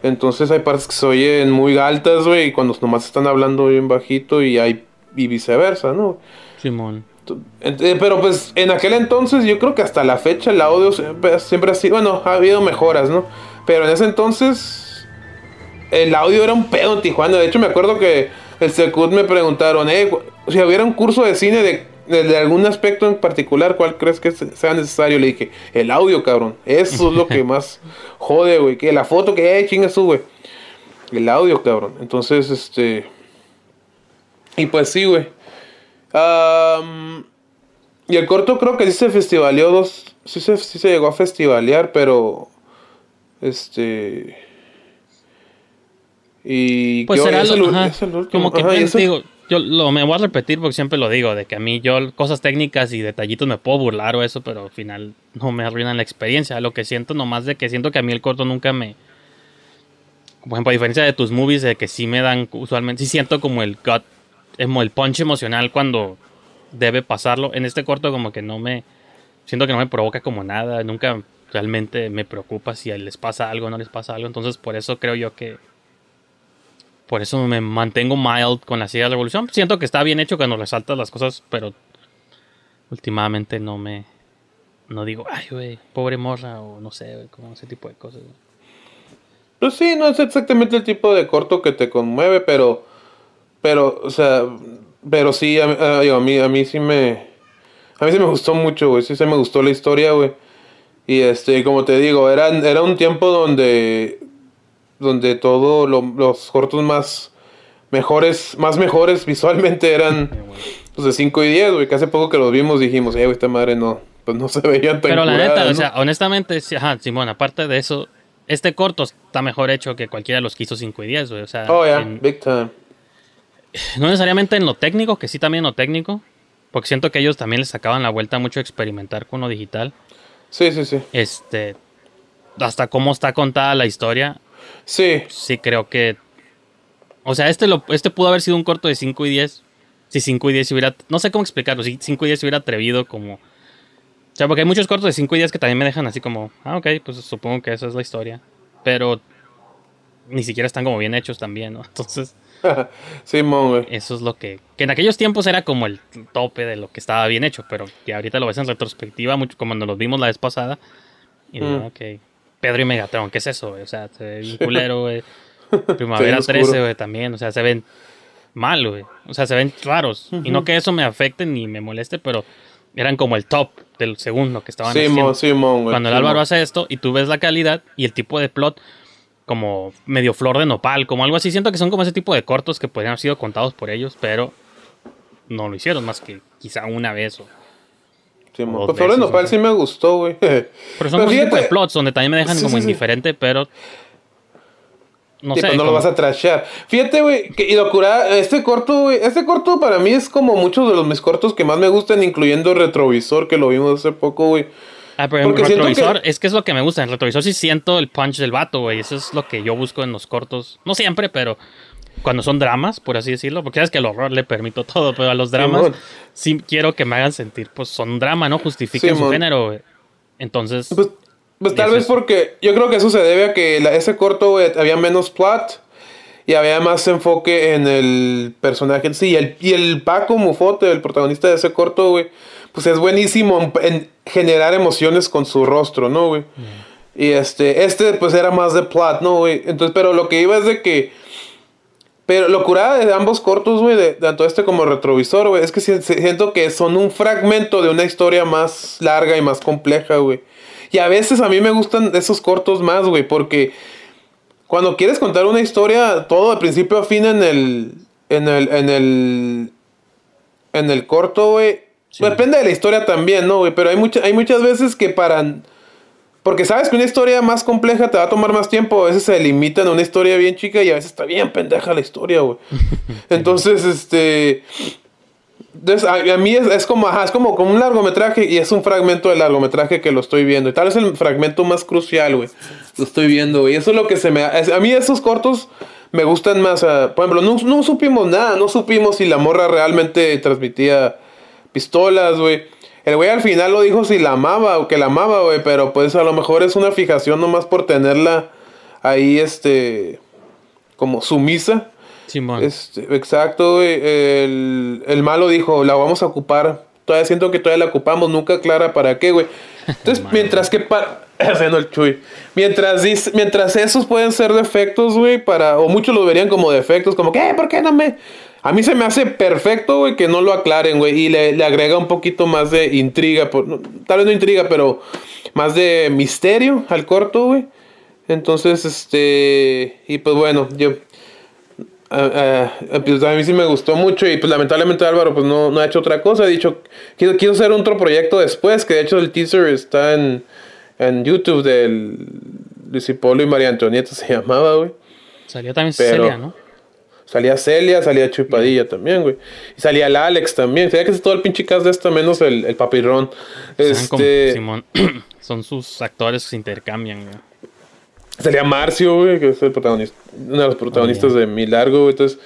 Entonces hay partes que se oyen muy altas, güey, y cuando nomás están hablando bien bajito y hay y viceversa, ¿no? Simón. Eh, Pero pues en aquel entonces yo creo que hasta la fecha el audio siempre, siempre ha sido, bueno, ha habido mejoras, ¿no? Pero en ese entonces el audio era un pedo en Tijuana. De hecho me acuerdo que el Secut me preguntaron, eh, si hubiera un curso de cine de, de- algún aspecto en particular, ¿cuál crees que se- sea necesario? Le dije, el audio, cabrón. Eso es lo que más jode, güey. Que la foto que, eh, chinga su, güey. El audio, cabrón. Entonces, este... Y pues sí, güey. Am, y el corto creo que sí se festivaleó dos. Sí se, sí se llegó a festivalear, pero. Este. Y. Pues ¿qué- será el- último? como que Ajá, te digo, yo lo, me voy a repetir porque siempre lo digo, de que a mí yo cosas técnicas y detallitos me puedo burlar o eso, pero al final no me arruinan la experiencia. Lo que siento nomás de que siento que a mí el corto nunca me... Por ejemplo, a diferencia de tus movies, de que sí me dan usualmente, sí siento como el gut, como el punch emocional cuando debe pasarlo. En este corto como que no me... Siento que no me provoca como nada, nunca realmente me preocupa si les pasa algo o no les pasa algo. Entonces por eso creo yo que por eso me mantengo mild con la silla de revolución. Siento que está bien hecho cuando resaltas las cosas, pero últimamente no me. No digo, ay, güey, pobre morra, o no sé, güey, como ese tipo de cosas. güey. Pues sí, no es exactamente el tipo de corto que te conmueve, pero. Pero, o sea. Pero sí, a, a- a mí, a mí sí me. A mí sí me gustó mucho, güey. Sí se me gustó la historia, güey. Y este, como te digo, era, era un tiempo donde. Donde todos los cortos más. Mejores, más mejores visualmente eran. Pues de 5 y 10, güey. Que hace poco que los vimos dijimos, eh, güey, esta madre no. Pues no se veían tan Pero la neta, o sea, honestamente, sí, ajá, Simón, aparte de eso, este corto está mejor hecho que cualquiera de los que hizo 5 y 10, güey. O sea, Oh, yeah, en- big time. no necesariamente en lo técnico, que sí también en lo técnico, porque siento que ellos también les sacaban la vuelta mucho a experimentar con lo digital. Sí, sí, sí. Este, hasta cómo está contada la historia, Sí. sí creo que. O sea, este, lo, este pudo haber sido un corto de 5 y 10. Si 5 y 10 se hubiera. No sé cómo explicarlo. Si 5 y 10 se hubiera atrevido como. O sea, porque hay muchos cortos de 5 y 10 que también me dejan así como. Ah, ok, pues supongo que esa es la historia. Pero. Ni siquiera están como bien hechos también, ¿no? Entonces, Simón, güey. eso es lo que. Que en aquellos tiempos era como el tope de lo que estaba bien hecho. Pero que ahorita lo ves en retrospectiva, mucho como cuando los vimos la vez pasada. Y digo, Mm. ok. Pedro y Megatron, ¿qué es eso, güey? O sea, se ve bien culero, güey. Primavera Se ve 13, oscuro. güey, también. O sea, se ven mal, güey. O sea, se ven raros. Y no que eso me afecte ni me moleste, pero eran como el top del segundo que estaban Simón, haciendo. Simón, güey. Cuando el Simón. Álvaro hace esto y tú ves la calidad y el tipo de plot como medio flor de nopal, como algo así. Siento que son como ese tipo de cortos que podrían haber sido contados por ellos, pero no lo hicieron más que quizá una vez. O... Pues Flor de veces, Nopal no sí me gustó, güey. Pero son tipo de plots donde también me dejan Sí, como sí, sí. indiferente, pero no Sí, sé. pues no lo vas a trashear. Fíjate, güey, que y lo cura, este corto, güey, este corto para mí es como muchos de los mis cortos que más me gustan, incluyendo Retrovisor, que lo vimos hace poco, güey. Ah, pero en Porque siento retrovisor, que- es que es lo que me gusta. En retrovisor sí siento el punch del vato, güey. Eso es lo que yo busco en los cortos. No siempre, pero cuando son dramas, por así decirlo. Porque sabes que el horror le permito todo, pero a los dramas sí quiero que me hagan sentir, pues son drama, ¿no? Justifiquen su género, güey. Entonces, Pues, pues tal vez es. porque yo creo que eso se debe a que la- ese corto, güey, había menos plot. y había más enfoque en el personaje en sí. Y el, y el Paco Mufote, el protagonista de ese corto, güey, pues es buenísimo en, en generar emociones con su rostro, ¿no, güey? Y este, este pues era más de plot, ¿no, güey? Entonces, pero lo que iba es de que... Pero lo curada de ambos cortos, güey, de tanto este como retrovisor, güey, es que si- si- siento que son un fragmento de una historia más larga y más compleja, güey. Y a veces a mí me gustan esos cortos más, güey, porque cuando quieres contar una historia, todo de principio a fin en el. En el. En el. En el corto, güey. Depende de la historia también, ¿no, güey? Pero hay, mucha, hay muchas veces que para. Porque sabes que una historia más compleja te va a tomar más tiempo. A veces se limitan a una historia bien chica y a veces está bien pendeja la historia, güey. Entonces, este. Entonces, a, a mí es, es como, ajá, es como, como un largometraje y es un fragmento del largometraje que lo estoy viendo. Y tal vez el fragmento más crucial, güey. Lo estoy viendo, güey. Eso es lo que se me... es- A mí esos cortos me gustan más. ah, por ejemplo, no, no supimos nada. No supimos si la morra realmente transmitía pistolas, güey. El güey al final lo dijo si la amaba o que la amaba, güey. Pero pues a lo mejor es una fijación nomás por tenerla ahí, este... Como sumisa. Simón. Este, exacto, güey. El, el malo dijo, la vamos a ocupar. Todavía siento que todavía la ocupamos, nunca clara para qué, güey. Entonces, mientras que para... Haciendo el chuy. Mientras, dice- mientras esos pueden ser defectos, güey, para... O muchos lo verían como defectos, como, ¿qué? ¿Por qué no me...? A mí se me hace perfecto, güey, que no lo aclaren, güey. Y le, le agrega un poquito más de intriga. Por, tal vez no intriga, pero más de misterio al corto, güey. Entonces, este... Y pues bueno, yo... Ah, ah, pues a mí sí me gustó mucho y pues lamentablemente Álvaro pues no, no ha hecho otra cosa. Ha dicho, quiero, quiero hacer otro proyecto después, que de hecho el teaser está en, en YouTube del Luis y María Antonieta se llamaba, güey. Salió también Pero- Celia, ¿no? Salía Celia, salía Chupadilla también, güey. Y salía el Alex también. Sabía que es todo el pinche cast de esta menos el, el papirrón. Este, Simón. Son sus actores que se intercambian, güey. Salía Marcio, güey, que es el protagonista, uno de los protagonistas de Mi Largo, güey. Entonces,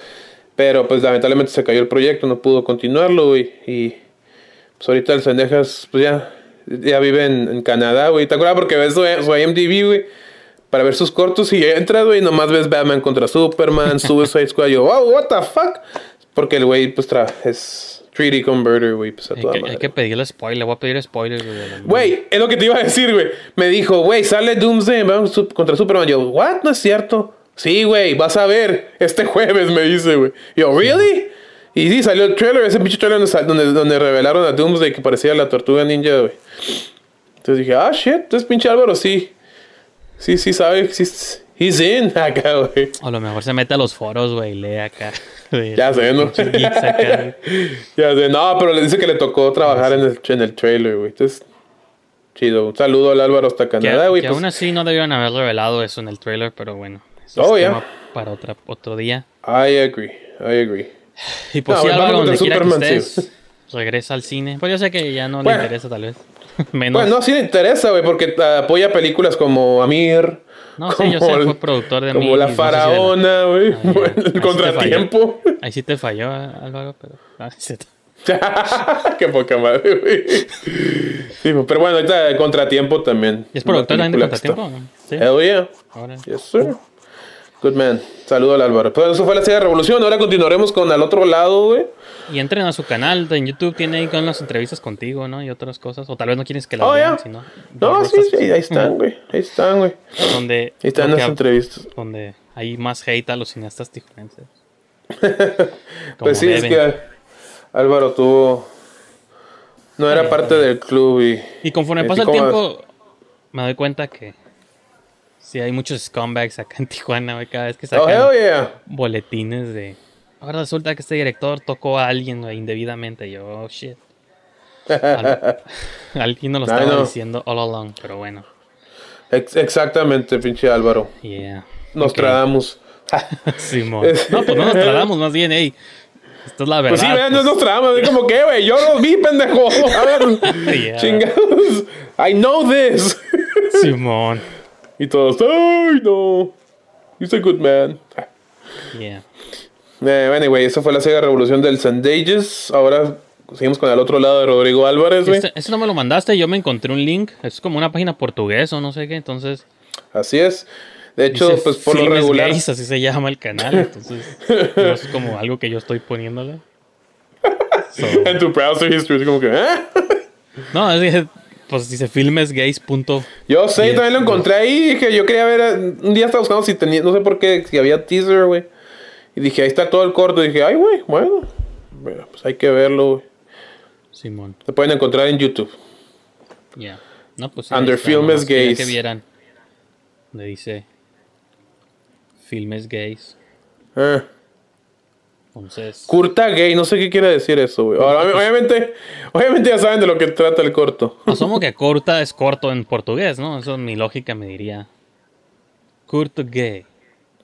pero pues lamentablemente se cayó el proyecto, no pudo continuarlo, güey. Y pues ahorita el Sendejas, pues ya, ya vive en, en Canadá, güey. ¿Te acuerdas? Porque ves su, su IMDb, güey, para ver sus cortos y entras, güey, y nomás ves Batman contra Superman, Suicide Squad. Y yo, wow, what the fuck? Porque el güey, pues, tra es 3D converter, güey, pues a Hay toda que, madre. hay que pedirle spoiler. Voy a pedir spoilers, güey. Güey, es lo que te iba a decir, güey. Me dijo, güey, sale Doomsday su- contra Superman. Yo, what? No es cierto. Sí, güey, vas a ver. Este jueves me dice, güey. Yo, ¿really? Y sí, salió el trailer, ese pinche trailer donde, donde revelaron a Doomsday que parecía la tortuga ninja, güey. Entonces dije, ah, shit, entonces pinche Álvaro sí. Sí, sí sabe, sí, he's in acá, güey. A lo mejor se mete a los foros, güey, lee acá. de Ya sé, ¿no? acá, ya sé, no, pero le dice que le tocó trabajar en el, en el trailer, güey. Entonces, chido. Un saludo al Álvaro hasta Que, Canadá, güey. que pues- aún así no debieron haber revelado eso en el trailer, pero bueno. Oh, es ya. tema Para otra, otro día. I agree, I agree. Y pues No, sí, Álvaro, donde quiera que estés, regresa al cine. Pues yo sé que ya no Bueno. le interesa, tal vez. Menos. Bueno, no, sí le interesa, güey, porque apoya películas como Amir. No, sí, yo sé, el- fue productor de Como Amir, La no sé si Faraona, güey. Ah, ya. bueno, Ahí sí el contratiempo. falló. Ahí sí te falló, Álvaro, pero. ah, sí te- Qué poca madre, güey. Sí, pero bueno, ahorita el contratiempo también. ¿Y es productor también de Contratiempo? está- Sí. Hell yeah. Ahora. Yes, sir. Good man. Saludo al Álvaro. Pues eso fue la serie de Revolución. Ahora continuaremos con al otro lado, güey. Y entren a su canal en YouTube, tiene ahí con las entrevistas contigo, ¿no? Y otras cosas. O tal vez no quieres que las Oh, vean, ya. sino. No, sí, sí, ahí están, güey. Ahí están, güey. Donde. Ahí están las entrevistas. Donde hay más hate a los cineastas tijuanenses. Pues sí, es que Álvaro tuvo. No era parte del club y. Y conforme pasa el tiempo, me doy cuenta que. Sí, hay muchos scumbags acá en Tijuana, güey. Cada vez que Oh, sacan yeah. boletines de. Ahora resulta que este director tocó a alguien güey, indebidamente. Yo, oh shit. Al- alguien nos lo estaba diciendo all along, pero bueno. Ex- exactamente, pinche Álvaro. Yeah. Nos Ok. tradamos. Simón. No, pues no nos tratamos, más bien, ey. Esto es la verdad. Pues sí, vean, no pues. nos tradamos. Es como que, güey, yo lo vi, pendejo. A ver, Yeah. chingados. I know this. Simón. Y todos, ay, no. He's a good man. Yeah. Eh, anyway, eso fue la Sega Revolución del Sandages. Ahora seguimos con el otro lado de Rodrigo Álvarez, güey. Este, este no me lo mandaste, yo me encontré un link. Es como una página portuguesa o no sé qué, entonces. Así es. De hecho, Dice pues por lo regular. Gays, así se llama el canal, entonces no es como algo que yo estoy poniéndole. So, En tu browser history, es como que. ¿eh? no, es que, pues dice filmesgays.com. Yo sé, también lo encontré ahí. Dije, yo quería ver. Un día estaba buscando si tenía. No sé por qué, si había teaser, güey. Y dije, ahí está todo el corto. Y dije, ay, güey, bueno. Mira, pues hay que verlo, güey. Simón. Se pueden encontrar en YouTube. Ya. No, pues Under está, Filmes Gays. que vieran. Donde dice Filmes Gays. Ah. Entonces, Curta gay, no sé qué quiere decir eso, güey. Ob- obviamente, obviamente ya saben de lo que trata el corto. asumo que corta es corto en portugués, ¿no? Eso mi lógica me diría. Curto gay.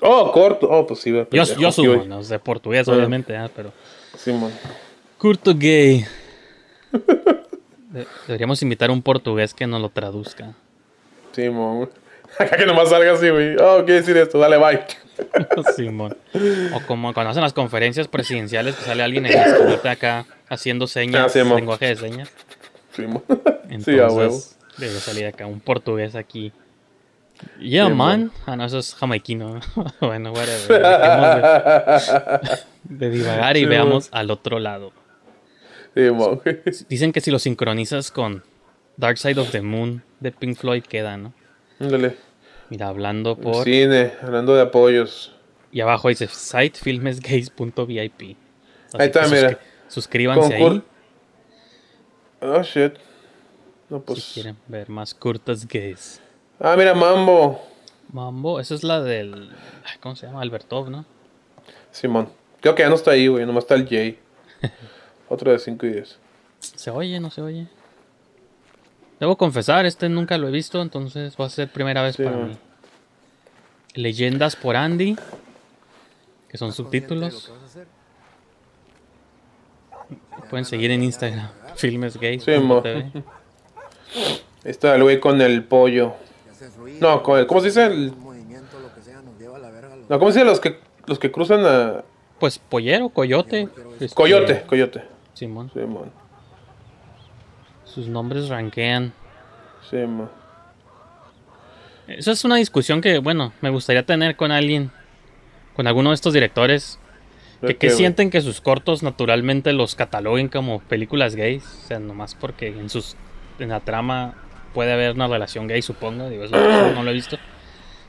Oh, corto. Oh, pues sí, Yo, yo sí, güey. no sé portugués, Ah. obviamente, ah, pero. Simón. Curto gay. De- deberíamos invitar a un portugués que nos lo traduzca. Simón. güey. Acá que nomás salga así, güey. Oh, ¿qué decir esto? Dale, bye. Simón. O como cuando hacen las conferencias presidenciales, que sale alguien en escaparate acá haciendo señas, Ah, lenguaje de señas. Simón. Entonces, Sí, a huevo. debe salir acá un portugués aquí. Yeah, Simón. man. Ah, no, eso es jamaiquino. bueno, whatever. De, de divagar y Simón. veamos al otro lado. Simón. Dicen que si lo sincronizas con Dark Side of the Moon de Pink Floyd queda, ¿no? Ándale. Mira, hablando por... Cine, hablando de apoyos. Y abajo dice sitefilmesgays.vip. Ahí está, mira. suscri- Suscríbanse Concur- ahí Oh, shit. No, si pues. quieren ver más curtas gays. Ah, mira, Mambo. Mambo, esa es la del... ¿Cómo se llama? Albertov, ¿no? Simón. Creo que ya no está ahí, güey. Nomás está el Jay. Otro de 5 y 10. ¿Se oye? ¿No se oye? Debo confesar, este nunca lo he visto, entonces va a ser primera vez Sí, para man. mí. Leyendas por Andy, que son subtítulos. Pueden seguir en Instagram, Filmes Gays. Sí, está el güey con el pollo. No, con el. ¿Cómo se dice? El... No, ¿cómo se dice los que, los que cruzan a. Pues pollero, coyote. este, Coyote, coyote. Simón. Simón. Sus nombres rankean. Simón. Esa es una discusión que, bueno, me gustaría tener con alguien, con alguno de estos directores, ¿De que, qué, que sienten que sus cortos naturalmente los cataloguen como películas gays, o sea, nomás porque en sus en la trama puede haber una relación gay, supongo, digo, eso no lo he visto.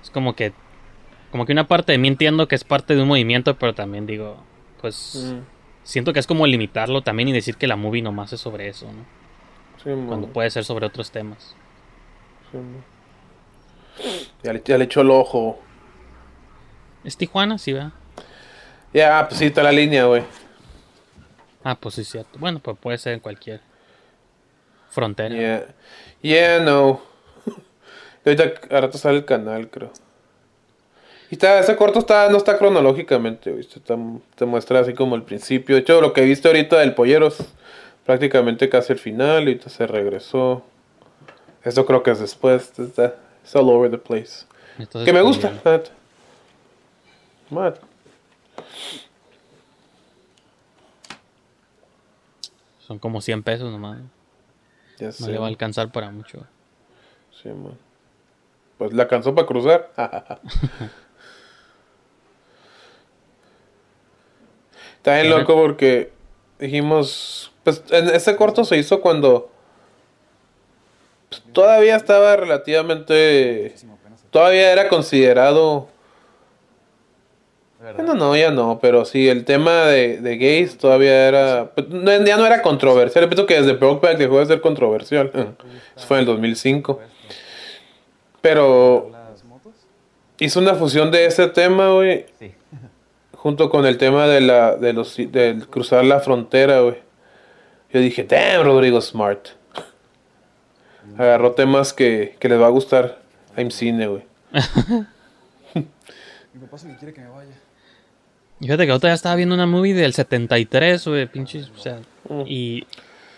Es como que como que una parte de mí entiendo que es parte de un movimiento, pero también digo, pues Mm, siento que es como limitarlo también y decir que la movie nomás es sobre eso, ¿no? Cuando puede ser sobre otros temas. Ya le, ya le echó el ojo. ¿Es Tijuana? Sí, ¿verdad? Ya, pues sí, está la línea, güey. Ah, pues sí, es cierto. Bueno, pues puede ser en cualquier frontera. Yeah. Yeah, no. Y ahorita a rato sale el canal, creo. Y está, ese corto está, no está cronológicamente. Está- te muestra así como el principio. De hecho, lo que viste ahorita del polleros, prácticamente casi el final, y se regresó. Esto creo que es después. It's all over the place. Entonces, que me pues, gusta. Mad. Son como 100 pesos nomás. Ya No sé. le va a alcanzar para mucho. Sí, man. Pues la alcanzó para cruzar. Está bien loco porque dijimos, pues en ese corto se hizo cuando pues, todavía estaba relativamente, todavía era considerado, bueno, no, ya no, pero sí, el tema de, de gays todavía era, pues, ya no era controversial, pienso que desde Brokeback dejó de ser controversial, eso fue en el 2005, pero hizo una fusión de ese tema, güey, junto con el tema de la de los del cruzar la frontera, güey. Yo dije, "Damn, Rodrigo Smart." Agarró temas que, que les va a gustar a cine, güey. Mi papá se me quiere que me vaya. Fíjate que otra ya estaba viendo una movie del 73, güey, pinches, o sea, Mm. y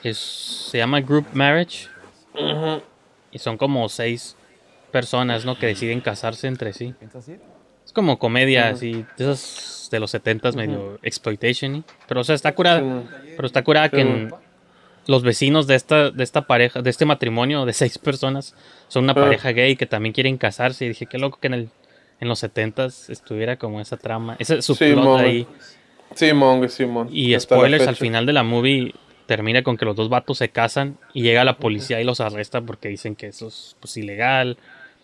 es, se llama Group Marriage. Y son como seis personas, ¿no? Que deciden casarse entre sí. ¿Piensas ir? Como comedia, así, de esas de los 70s, medio exploitation Pero, o sea, está curada. Pero está curada que en los vecinos de esta, de esta pareja, de este matrimonio de seis personas, son una pareja gay que también quieren casarse. Y dije, qué loco que en el en los 70s estuviera como esa trama, ese su Sí, plot mon. ahí. Simón, Simón. Y spoilers, al final de la movie termina con que los dos vatos se casan y llega la policía y los arresta porque dicen que eso es pues, ilegal.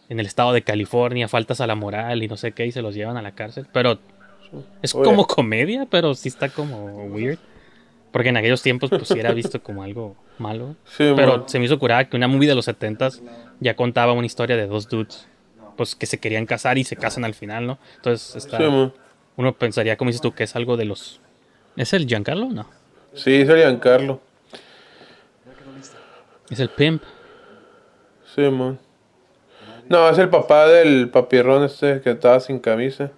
En el estado de California, faltas a la moral y no sé qué, y se los llevan a la cárcel. Pero es Oye. como comedia, pero sí está como weird. Porque en aquellos tiempos, pues sí era visto como algo malo. Sí, Pero se me hizo curada que una movie de los 70s ya contaba una historia de dos dudes pues que se querían casar y se casan al final, ¿no? Entonces está, Sí, uno pensaría, como dices tú, que es algo de los... ¿Es el Giancarlo? No. Sí, es el Giancarlo. Es el Pimp. Simón. No, es el papá del papirrón este que estaba sin camisa.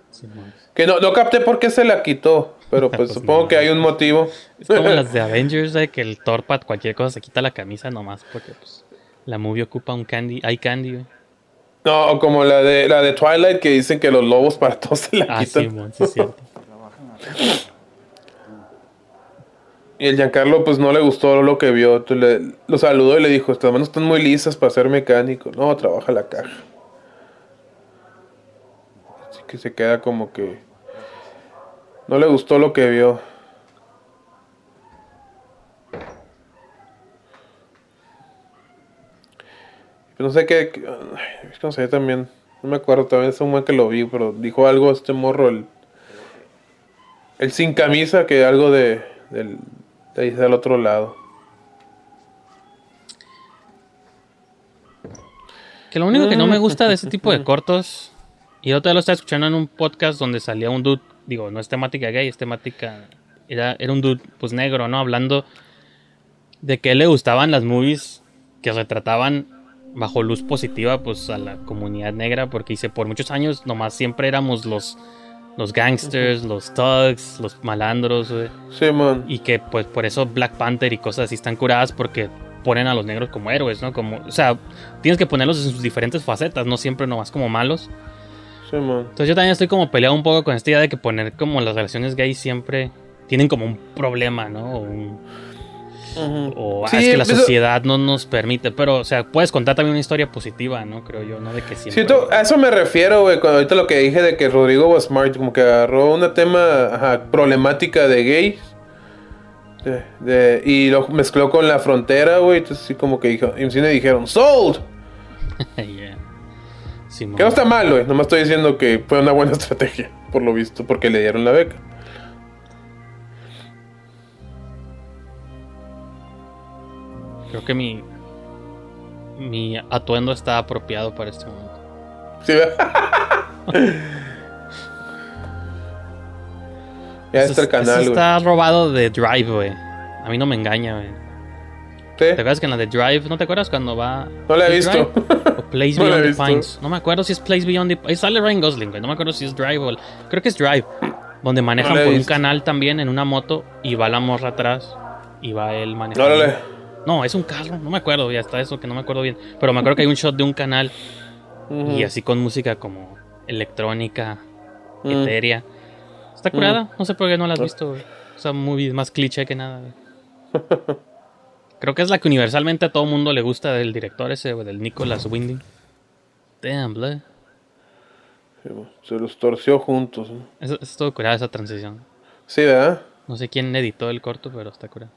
Que no, no capté por qué se la quitó. Pero pues Pues supongo no. que hay un motivo. Es como las de Avengers, de que el Torpat cualquier cosa se quita la camisa nomás porque pues la movie ocupa un candy, hay candy, güey. No, o como la de la de Twilight que dicen que los lobos para todos se la Ah, quitan. sí, mon, sí es cierto. Y el Giancarlo pues no le gustó lo que vio. Le- lo saludó y le dijo, estas manos están muy lisas para ser mecánico. No, trabaja la caja. Así que se queda como que... No le gustó lo que vio. No sé qué... no sé también. No me acuerdo, también es un buen que lo vi, pero dijo algo este morro, el... El sin camisa, que algo de... Del, de ahí del otro lado. Que lo único que no me gusta de ese tipo de cortos, y yo todavía lo estaba escuchando en un podcast donde salía un dude, digo, no es temática gay, es temática, era, era un dude pues negro, ¿no? Hablando de que a él le gustaban las movies que retrataban bajo luz positiva pues a la comunidad negra, porque dice, por muchos años nomás siempre éramos los, los gangsters, los thugs, los malandros, güey. Sí, man. Y que pues por eso Black Panther y cosas así están curadas porque ponen a los negros como héroes, ¿no? Como, o sea, tienes que ponerlos en sus diferentes facetas, no siempre nomás como malos. Sí, man. Entonces yo también estoy como peleado un poco con esta idea de que poner como las relaciones gays siempre tienen como un problema, ¿no? O, un- o, ah, Sí, es que la eso- sociedad no nos permite, pero o sea, puedes contar también una historia positiva, ¿no? Creo yo, no de que siempre... Siento, a eso me refiero, güey, cuando ahorita lo que dije de que Rodrigo was smart, como que agarró una tema, ajá, problemática de gays, de- de- y lo mezcló con la frontera, güey, entonces sí como que dijo, en cine dijeron, sold, Yeah. Simón. que no está mal, güey, nomás estoy diciendo que fue una buena estrategia, por lo visto, porque le dieron la beca. Creo que mi... Mi atuendo está apropiado para este momento. Sí, ya está el canal, güey. está robado de Drive, güey. A mí no me engaña, güey. Sí. ¿Te acuerdas que en la de Drive, no te acuerdas cuando va... No la he ¿Es visto. Drive? O Place No Beyond the visto. Pines. No me acuerdo si es Place Beyond the Ahí sale Ryan Gosling, güey. No me acuerdo si es Drive o... Creo que es Drive. Donde manejan No por un canal también en una moto y va la morra atrás y va él manejando. Órale. No, es un carro. No me acuerdo, ya está eso que no me acuerdo bien. Pero me acuerdo que hay un shot de un canal y así con música como electrónica, Mm. etérea. Está curada, no sé por qué no la has visto, güey. O sea, muy más cliché que nada, güey. Creo que es la que universalmente a todo mundo le gusta del director ese, güey, del Nicholas Winding. Damn, blood. Sí, Se los torció juntos. ¿no? Es, es todo curada esa transición. Sí, ¿verdad? No sé quién editó el corto, pero está curada.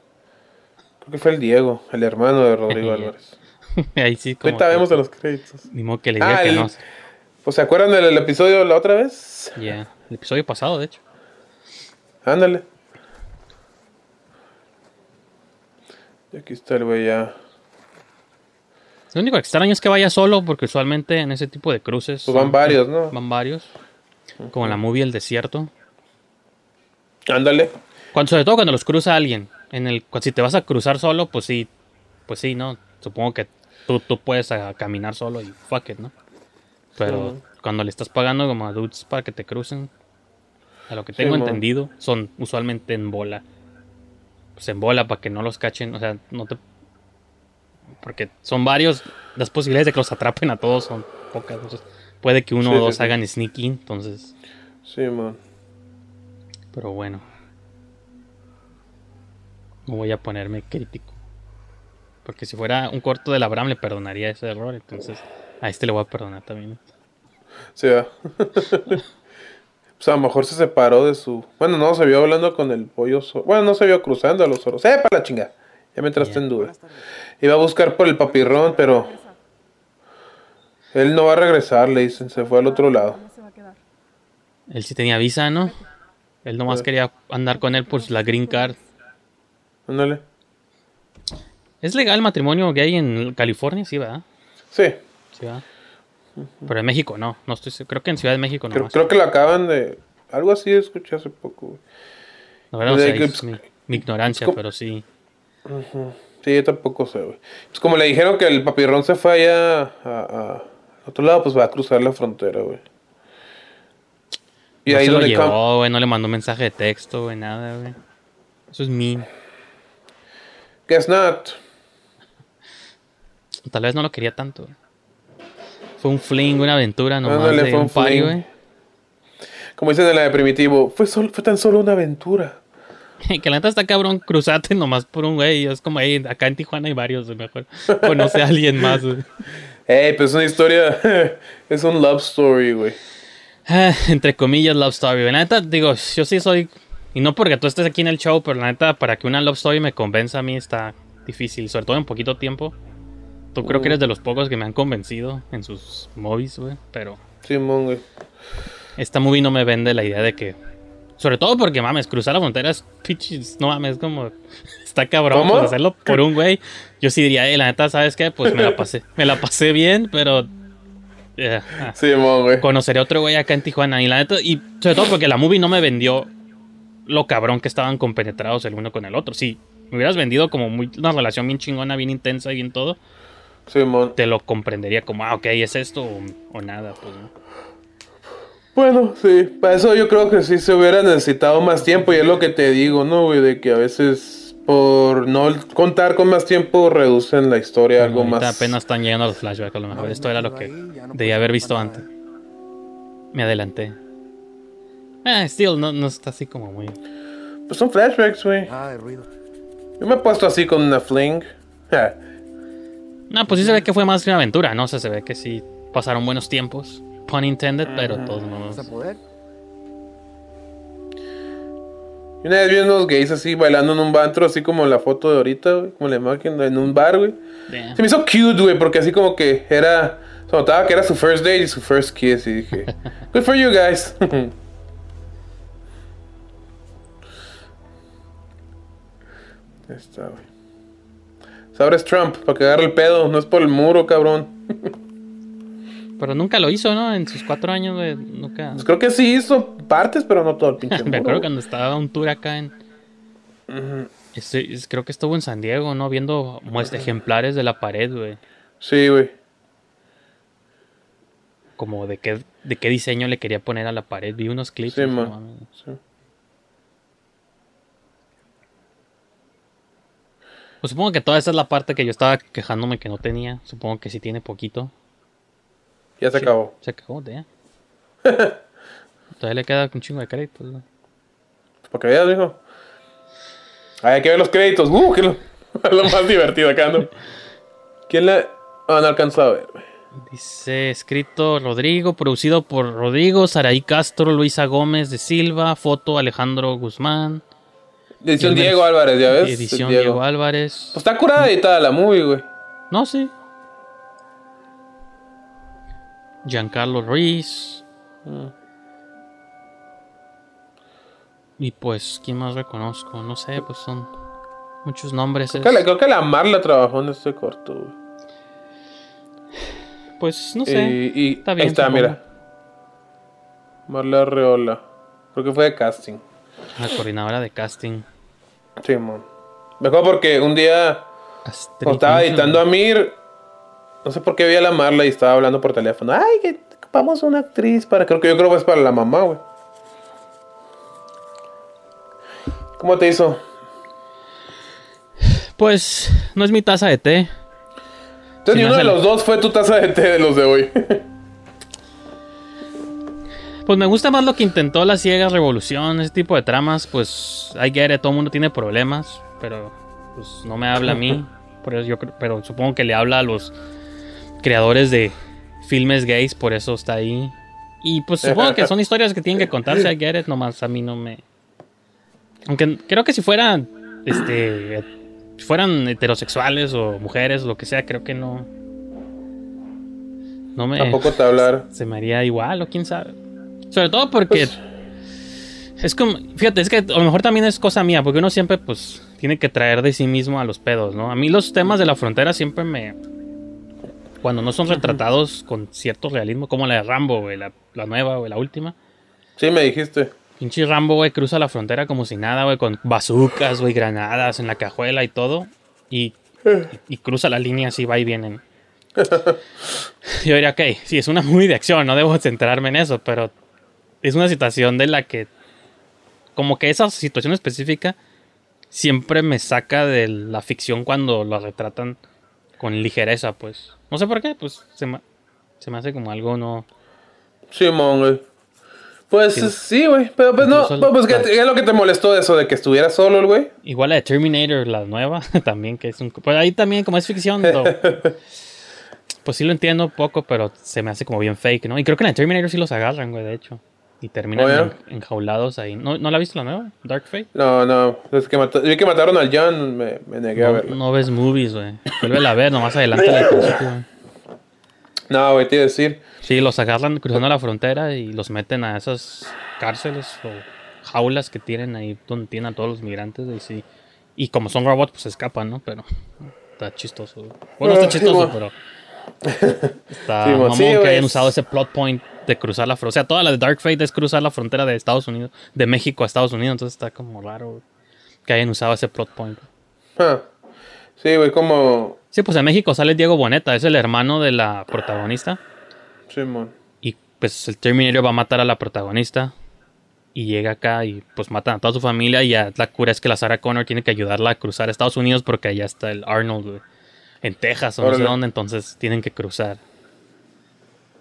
Creo que fue el Diego, el hermano de Rodrigo. Álvarez. Ahí sí, como. Ahorita que- vemos en los créditos. Ni modo que le diga Ah, que el- no. Pues se acuerdan del episodio la otra vez? Ya, el episodio pasado, de hecho. Ándale. Y aquí está el güey ya. Lo único extraño es que vaya solo, porque usualmente en ese tipo de cruces. Pues van son- varios, ¿no? Van varios. Como en la movie El Desierto. Ándale. Cuando, sobre todo cuando los cruza alguien. En el, si te vas a cruzar solo, pues sí. Pues sí, ¿no? Supongo que tú, tú puedes caminar solo y fuck it, ¿no? Pero Sí. cuando le estás pagando como a dudes para que te crucen, a lo que tengo entendido, son usualmente en bola. Pues en bola para que no los cachen, o sea, no te... Porque son varios, las posibilidades de que los atrapen a todos son pocas. entonces puede que uno Sí, o dos hagan sneaky, entonces... Sí, man. Pero bueno. No voy a ponerme crítico. Porque si fuera un corto del Abraham le perdonaría ese error. Entonces a este le voy a perdonar también. Sí, ¿verdad? pues a lo mejor se separó de su. Bueno, no, se vio hablando con el pollo. zorro. Bueno, no se vio cruzando a los zorros. ¡Sepa la chinga! Ya me entraste en duda. Iba a buscar por el papirrón, pero. Él no va a regresar, le dicen. Se fue al otro lado. Él sí tenía visa, ¿no? Él nomás quería andar con él por la green card. Ándale. ¿Es legal el matrimonio gay en California? Sí, ¿verdad? Sí. Sí, ¿verdad? Pero en México no. no estoy. Creo que en Ciudad de México no. Creo, creo que lo acaban de. Algo así escuché hace poco, güey. No, no de sé, que, es pues, mi, mi ignorancia, pero sí. Sí, yo tampoco sé, güey. Pues como le dijeron que el papirrón se fue allá a, a- a otro lado, pues va a cruzar la frontera, güey. Y no ahí se lo donde llevó, güey. No le mandó mensaje de texto, güey. Nada, güey. Eso es mean. Guess not. Tal vez no lo quería tanto. Fue un fling, una aventura nomás Ándale, de fue un, un party, güey. Como dicen en la de Primitivo, fue, tan solo una aventura. que la neta está cabrón, cruzate nomás por un güey. Es como ahí, acá en Tijuana hay varios, mejor. Conoce a alguien más, güey. Ey, pues es una historia, es un love story, güey. Ah, Entre comillas, love story. La neta, digo, yo sí soy. Y no porque tú estés aquí en el show, pero la neta, para que una love story me convenza a mí está difícil, sobre todo en poquito tiempo. Tú creo que eres de los pocos que me han convencido en sus movies, güey. Pero Simón, güey. esta movie no me vende la idea de que. Sobre todo porque mames, cruzar la frontera es pichis, no mames, como. Está cabrón pues, hacerlo por un güey. Yo sí diría, eh, la neta, ¿sabes qué? Pues me la pasé. Me la pasé bien, pero. eh, ah. Simón, güey. Conoceré a otro güey acá en Tijuana. Y la neta, y sobre todo porque la movie no me vendió lo cabrón que estaban compenetrados el uno con el otro. Sí, me hubieras vendido como muy, una relación bien chingona, bien intensa y bien todo. Simón. Te lo comprendería como, ah, ok, es esto o, o nada, pues. ¿no? Bueno, sí, para eso yo creo que sí se hubiera necesitado más tiempo y es lo que te digo, ¿no, güey? De que a veces por no contar con más tiempo reducen la historia a algo más... apenas están llegando a los flashbacks, a lo mejor. Esto era lo que debía haber visto antes. Me adelanté. Eh, still, no, no está así como muy. Pues son flashbacks, güey. Ah, de ruido. Yo me he puesto así con una fling. Ja. No, pues sí se ve que fue más que una aventura, ¿no? O sea, se ve que sí pasaron buenos tiempos. Pun intended, pero todos modos. ¿Vas a poder? Y una vez vi unos gays así bailando en un bantro, así como la foto de ahorita, güey. Como la imagen en un bar, güey. Damn. Se me hizo cute, güey, porque así como que era... Se notaba que era su first date y su first kiss. Y dije, good for you guys. está, güey. Sabres Trump, para que agarre el pedo. No es por el muro, cabrón. Pero nunca lo hizo, ¿no? En sus cuatro años, güey. Nunca. Pues creo que sí hizo partes, pero no todo el pinche muro. Me acuerdo cuando estaba un tour acá en. Creo que estuvo en San Diego, ¿no? Viendo muest- ejemplares de la pared, güey. Sí, güey. Como de qué, de qué diseño le quería poner a la pared. Vi unos clips. Sí. Sí. Pues supongo que toda esa es la parte que yo estaba quejándome que no tenía. Supongo que sí tiene poquito. Ya se acabó. Se acabó, ya. Todavía le queda un chingo de créditos, ¿no? Para que veas, mijo. Ay, hay que ver los créditos. Uh, que lo, lo más divertido acá, ¿no? ¿Quién la.? Ah, no alcanzó a ver. Dice escrito Rodrigo, producido por Rodrigo, Saraí Castro, Luisa Gómez de Silva, foto Alejandro Guzmán, Edición Diego Álvarez, ya ves. edición Diego. Álvarez. Pues está curada editada la movie, güey. No, sí. Giancarlo Ruiz. Y pues, ¿quién más reconozco? No sé, pues son muchos nombres. Creo que, la, creo que la Marla trabajó en este corto, güey. Pues no sé. Y, y Está bien, ahí está, supongo. mira. Marla Reola. Creo que fue de casting. La coordinadora de casting. Sí, man. Mejor porque un día, Astrid estaba editando a Mir, no sé por qué vi a la Marla y estaba hablando por teléfono. Ay, que ocupamos una actriz para. Creo que yo creo que es para la mamá, güey. ¿Cómo te hizo? Pues no es mi taza de té. Entonces, ni me uno de los dos fue tu taza de té de los de hoy. Pues me gusta más lo que intentó la ciega revolución, ese tipo de tramas, pues hay que todo el mundo tiene problemas, pero pues no me habla a mí, por eso yo creo- pero supongo que le habla a los creadores de filmes gays, por eso está ahí. Y pues supongo que son historias que tienen que contarse, I get it, nomás a mí no me... Aunque creo que si fueran, este, si fueran heterosexuales o mujeres, lo que sea, creo que no... No me... Tampoco te hablar. Se me haría igual o quién sabe. Sobre todo porque... Pues- Es como, fíjate, es que a lo mejor también es cosa mía, porque uno siempre pues tiene que traer de sí mismo a los pedos, ¿no? A mí los temas de la frontera siempre me... Cuando no son retratados con cierto realismo, como la de Rambo, güey, la, la nueva, güey, la última. Sí, me dijiste. Pinche Rambo, güey, cruza la frontera como si nada, güey, con bazucas, güey, granadas en la cajuela y todo. Y, y, y cruza la línea así, va y vienen. Yo diría, ok, sí, es una movie de acción, no debo centrarme en eso, pero es una situación de la que, como que esa situación específica siempre me saca de la ficción cuando la retratan con ligereza, pues. No sé por qué, pues se me, se me hace como algo no... Simón, güey. Pues Sí. sí, güey. Pero pues no, Incluso pues, ¿qué, la- qué es lo que te molestó de eso? De que estuviera solo el güey. Igual la de Terminator, la nueva, también, que es un... Pues ahí también, como es ficción, pues sí lo entiendo poco, pero se me hace como bien fake, ¿no? Y creo que en la Terminator sí los agarran, güey, de hecho. Y terminan enjaulados ahí. ¿No, ¿No la has visto la nueva? Dark Fate. No, no. Es que mata- vi que mataron al John, me, me negué a No, verlo. no ves movies, güey. Vuelve a ver, nomás adelante güey. No, güey, te iba a decir. Sí, los agarran cruzando la frontera y los meten a esas cárceles o jaulas que tienen ahí donde tienen a todos los migrantes. Y, sí. y como son robots, pues escapan, ¿no? Pero está chistoso. güey. Bueno, no Ah, está chistoso, sí, pero está Sí, mamón sí, que hayan usado ese plot point de cruzar la frontera. O sea, toda la de Dark Fate es cruzar la frontera de Estados Unidos, de México a Estados Unidos. Entonces está como raro que hayan usado ese plot point. Ah. Sí, güey, como. Sí, pues en México sale Diego Boneta, es el hermano de la protagonista. Simón. Y pues el Terminator va a matar a la protagonista. Y llega acá y pues matan a toda su familia. Y ya la cura es que la Sarah Connor tiene que ayudarla a cruzar a Estados Unidos porque allá está el Arnold, güey, En Texas o no sé Órale. dónde. Entonces tienen que cruzar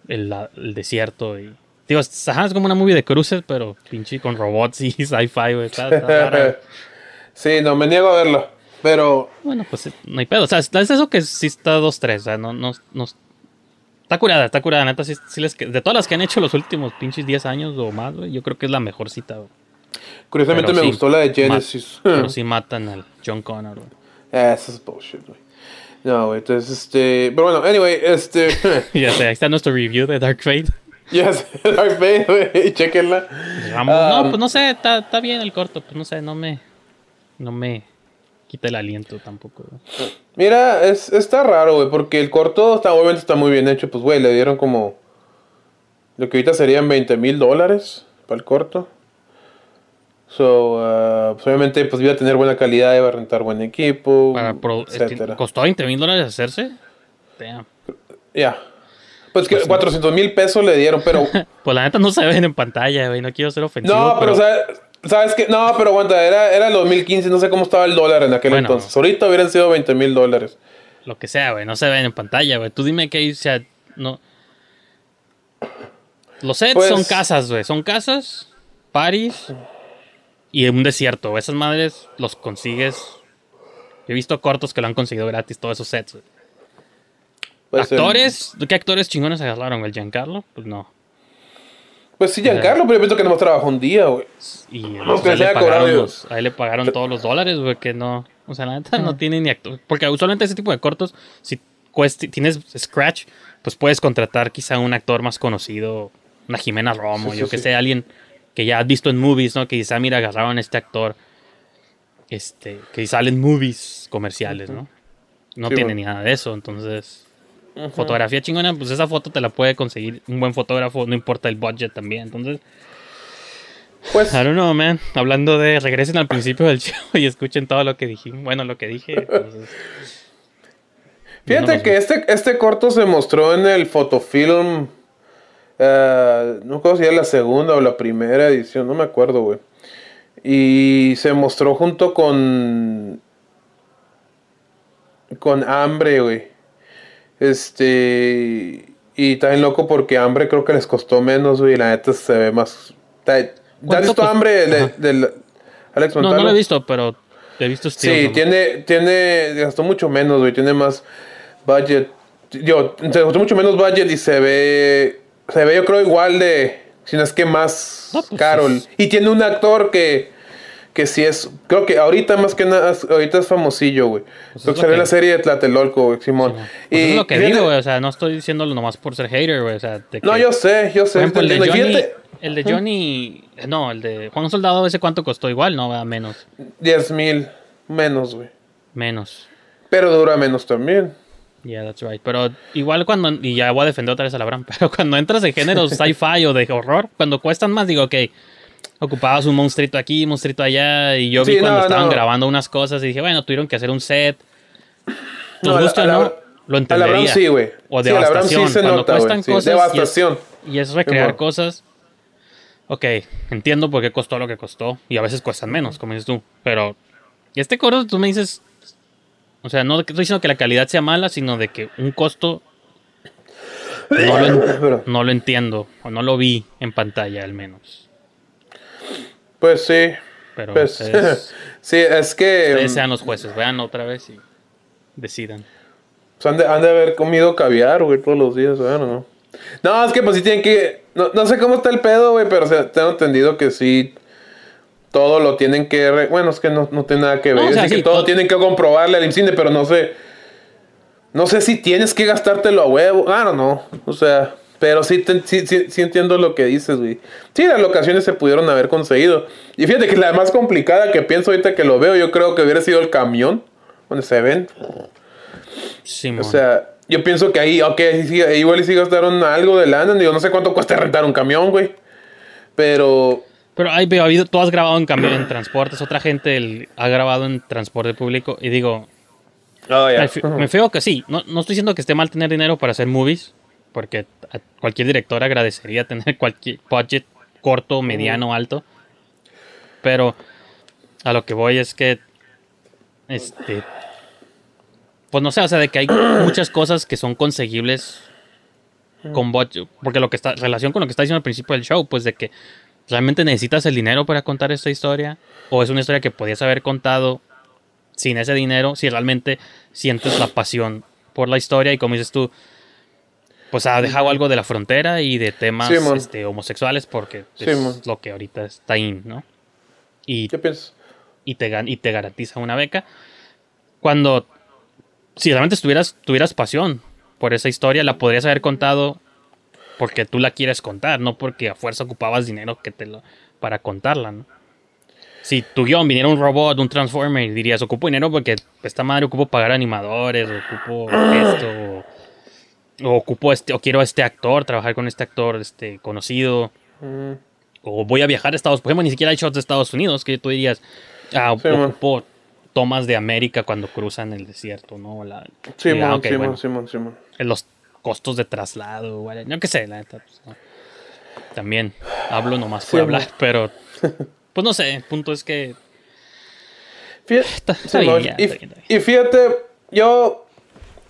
el, desierto. Y, digo, es, ajá, es como una movie de cruces, pero pinche con robots y sci-fi, güey. Sí, no, me niego a verlo. Pero. Bueno, pues no hay pedo. O sea, es eso que sí está 2-3. O sea, no, no, no- Está curada, está curada. Neta, sí, sí les de todas las que han hecho los últimos pinches 10 años o más, güey, yo creo que es la mejor cita, güey. Curiosamente Pero me sí, gustó la de Genesis. pero sí matan al John Connor, güey. Eso es bullshit, güey. No, entonces, este. Pero bueno, anyway, este. Ya sé, ahí está nuestro review de Dark Fate. ya sé, Dark Fate, güey, chequenla. Ah, no, pues no sé, está, está bien el corto, pues no sé, no me. No me quita el aliento tampoco, güey. Mira, es, está raro, güey, porque el corto está, obviamente está muy bien hecho. Pues, güey, le dieron como. Lo que ahorita serían 20 mil dólares para el corto. So, ah, pues, obviamente, pues iba a tener buena calidad, iba a rentar buen equipo, Para pro- etcétera. ¿Costó 20 mil dólares hacerse? Ya. Pues que 400 mil pesos le dieron, pero. Pues la neta no se ven en pantalla, güey. No quiero ser ofensivo. no, pero, ¿sabes, ¿sabes qué? No, pero aguanta, era, era el 2015, no sé cómo estaba el dólar en aquel Bueno. entonces. Ahorita hubieran sido 20 mil dólares. Lo que sea, güey. No se ven en pantalla, güey. Tú dime que o sea, no. Los sets Pues- son casas, güey. Son casas, paris y un desierto. Esas madres los consigues. He visto cortos que lo han conseguido gratis, todos esos sets. Pues, el- ¿Actores? ¿Qué actores chingones agarraron? ¿El Giancarlo? Pues no. pues sí, Giancarlo, pero yo pienso que nomás trabajó un día, güey. Y No, pues, que a, él se le haya cobrado pagaron yo. los- a él le pagaron todos los dólares, güey, que no. O sea, la neta no tiene ni actor. Porque usualmente ese tipo de cortos, si cuest- tienes Scratch, pues puedes contratar quizá un actor más conocido, una Jimena Romo, Sí, sí, yo que sí. sé, alguien que ya has visto en movies, ¿no? Que quizá, mira, agarraron a este actor, este, que sale en movies comerciales, ¿no? No Sí, tiene bueno. ni nada de eso, entonces. Fotografía chingona, pues esa foto te la puede conseguir un buen fotógrafo, no importa el budget también. Entonces, Pues, I don't know, man. Hablando de regresen al principio del show y escuchen todo lo que dije. Bueno, lo que dije. entonces, fíjate no que este, este corto se mostró en el fotofilm. Eh, no recuerdo si era la segunda o la primera edición, no me acuerdo, güey. Y se mostró junto con. Con Hambre, güey. Este. Y también loco porque Hambre creo que les costó menos, güey. y La neta se ve más. ¿Ya has ¿Cuánto visto? Hambre de, Ajá. del Alex no, Montano? no lo he visto, pero he visto Sí, tiene, tiene, gastó mucho menos, güey, tiene más budget. Yo, se costó mucho menos budget y se ve. Se ve, yo creo, igual de. Si no es que más No, pues, caro. es- Y tiene un actor que. Que sí es. Creo que ahorita más que nada. Ahorita es famosillo, güey. Pues Creo que salió en la serie de Tlatelolco, güey, Simón. Pues es lo que digo, güey. O sea, no estoy diciéndolo nomás por ser hater, güey. O sea, de No, que- yo sé, yo sé. Ejemplo, el de Johnny. El de Johnny. No, el de Juan Soldado, ese cuánto costó igual, no, va menos. 10 mil menos, güey. Menos. Pero dura menos también. Yeah, that's right. Pero igual cuando. Y ya voy a defender otra vez a la Bram. Pero cuando entras en géneros sci-fi o de horror, cuando cuestan más, digo, ok. Ocupabas un monstruito aquí, monstruito allá. Y yo vi cuando no, estaban no. grabando unas cosas y dije, bueno, tuvieron que hacer un set. Nos No, gusta o no, lo entendería. Sí, güey. O Sí, a la Bram devastación. sí se cuando nota, cuestan cosas. y es- Devastación. Y es, recrear cosas. Ok, entiendo por qué costó lo que costó. Y a veces cuestan menos, como dices tú. Pero este coro, tú me dices. O sea, no estoy diciendo que la calidad sea mala, sino de que un costo. No lo, no lo entiendo. O no lo vi en pantalla, al menos. Pues sí. Pero Pues, ustedes, sí, es que. ustedes mm, sean los jueces. Vean otra vez y decidan. Pues han de, han de haber comido caviar, güey, todos los días, ¿o no? No, es que pues sí tienen que... No, no sé cómo está el pedo, güey, pero o sea, tengo entendido que sí... Todo lo tienen que... re- Bueno, es que no, no tiene nada que ver. No, o sea, Así que sí, todo, todo- tienen que comprobarle al IMCINE, pero no sé... No sé si tienes que gastártelo a huevo. Claro, no. O sea... Pero sí, te- sí, sí, sí entiendo lo que dices, güey. Sí, las locaciones se pudieron haber conseguido. Y fíjate que la más complicada que pienso ahorita que lo veo, yo creo que hubiera sido el camión. Donde se ven. Simón. O sea, yo pienso que ahí, ok, sí, igual y sí gastaron algo de lana. Digo, no sé cuánto cuesta rentar un camión, güey. Pero, Pero hay, ha habido, tú has grabado en cambio en transportes, otra gente el- ha grabado en transporte público y digo, me, fi- me feo que sí, no, no estoy diciendo que esté mal tener dinero para hacer movies, porque a cualquier director agradecería tener cualquier budget corto, mediano, alto, pero a lo que voy es que, este, pues no sé, o sea, de que hay muchas cosas que son conseguibles con budget, porque lo que está, relación con lo que está diciendo al principio del show, pues de que ¿Realmente necesitas el dinero para contar esta historia? ¿O es una historia que podías haber contado sin ese dinero? Si realmente sientes la pasión por la historia y como dices tú, pues ha dejado algo de la frontera y de temas Simón. este, homosexuales porque es lo que ahorita está in, ¿no? Y, ¿qué piensas? y, te, y te garantiza una beca. Cuando, si realmente estuvieras, tuvieras pasión por esa historia, la podrías haber contado porque tú la quieres contar, no porque a fuerza ocupabas dinero que te lo, para contarla, ¿no? Si tu guion viniera un robot, un transformer, dirías, ocupo dinero porque esta madre ocupo pagar animadores, ocupo esto, o, o ocupo este, o quiero a este actor, trabajar con este actor este, conocido, o voy a viajar a Estados Unidos. Por ejemplo, ni siquiera hay shots de Estados Unidos, que tú dirías, ah, Sí, man. ocupo tomas de América cuando cruzan el desierto, ¿no? La, Simón, y, ah, ok, Simón, bueno, los costos de traslado, güey, no qué sé, la neta. pues, no. También hablo nomás por Sí, hablar, pero pues no sé, el punto es que Fíjate, está Simón, bien, ya, y, está bien, está bien. y fíjate, yo...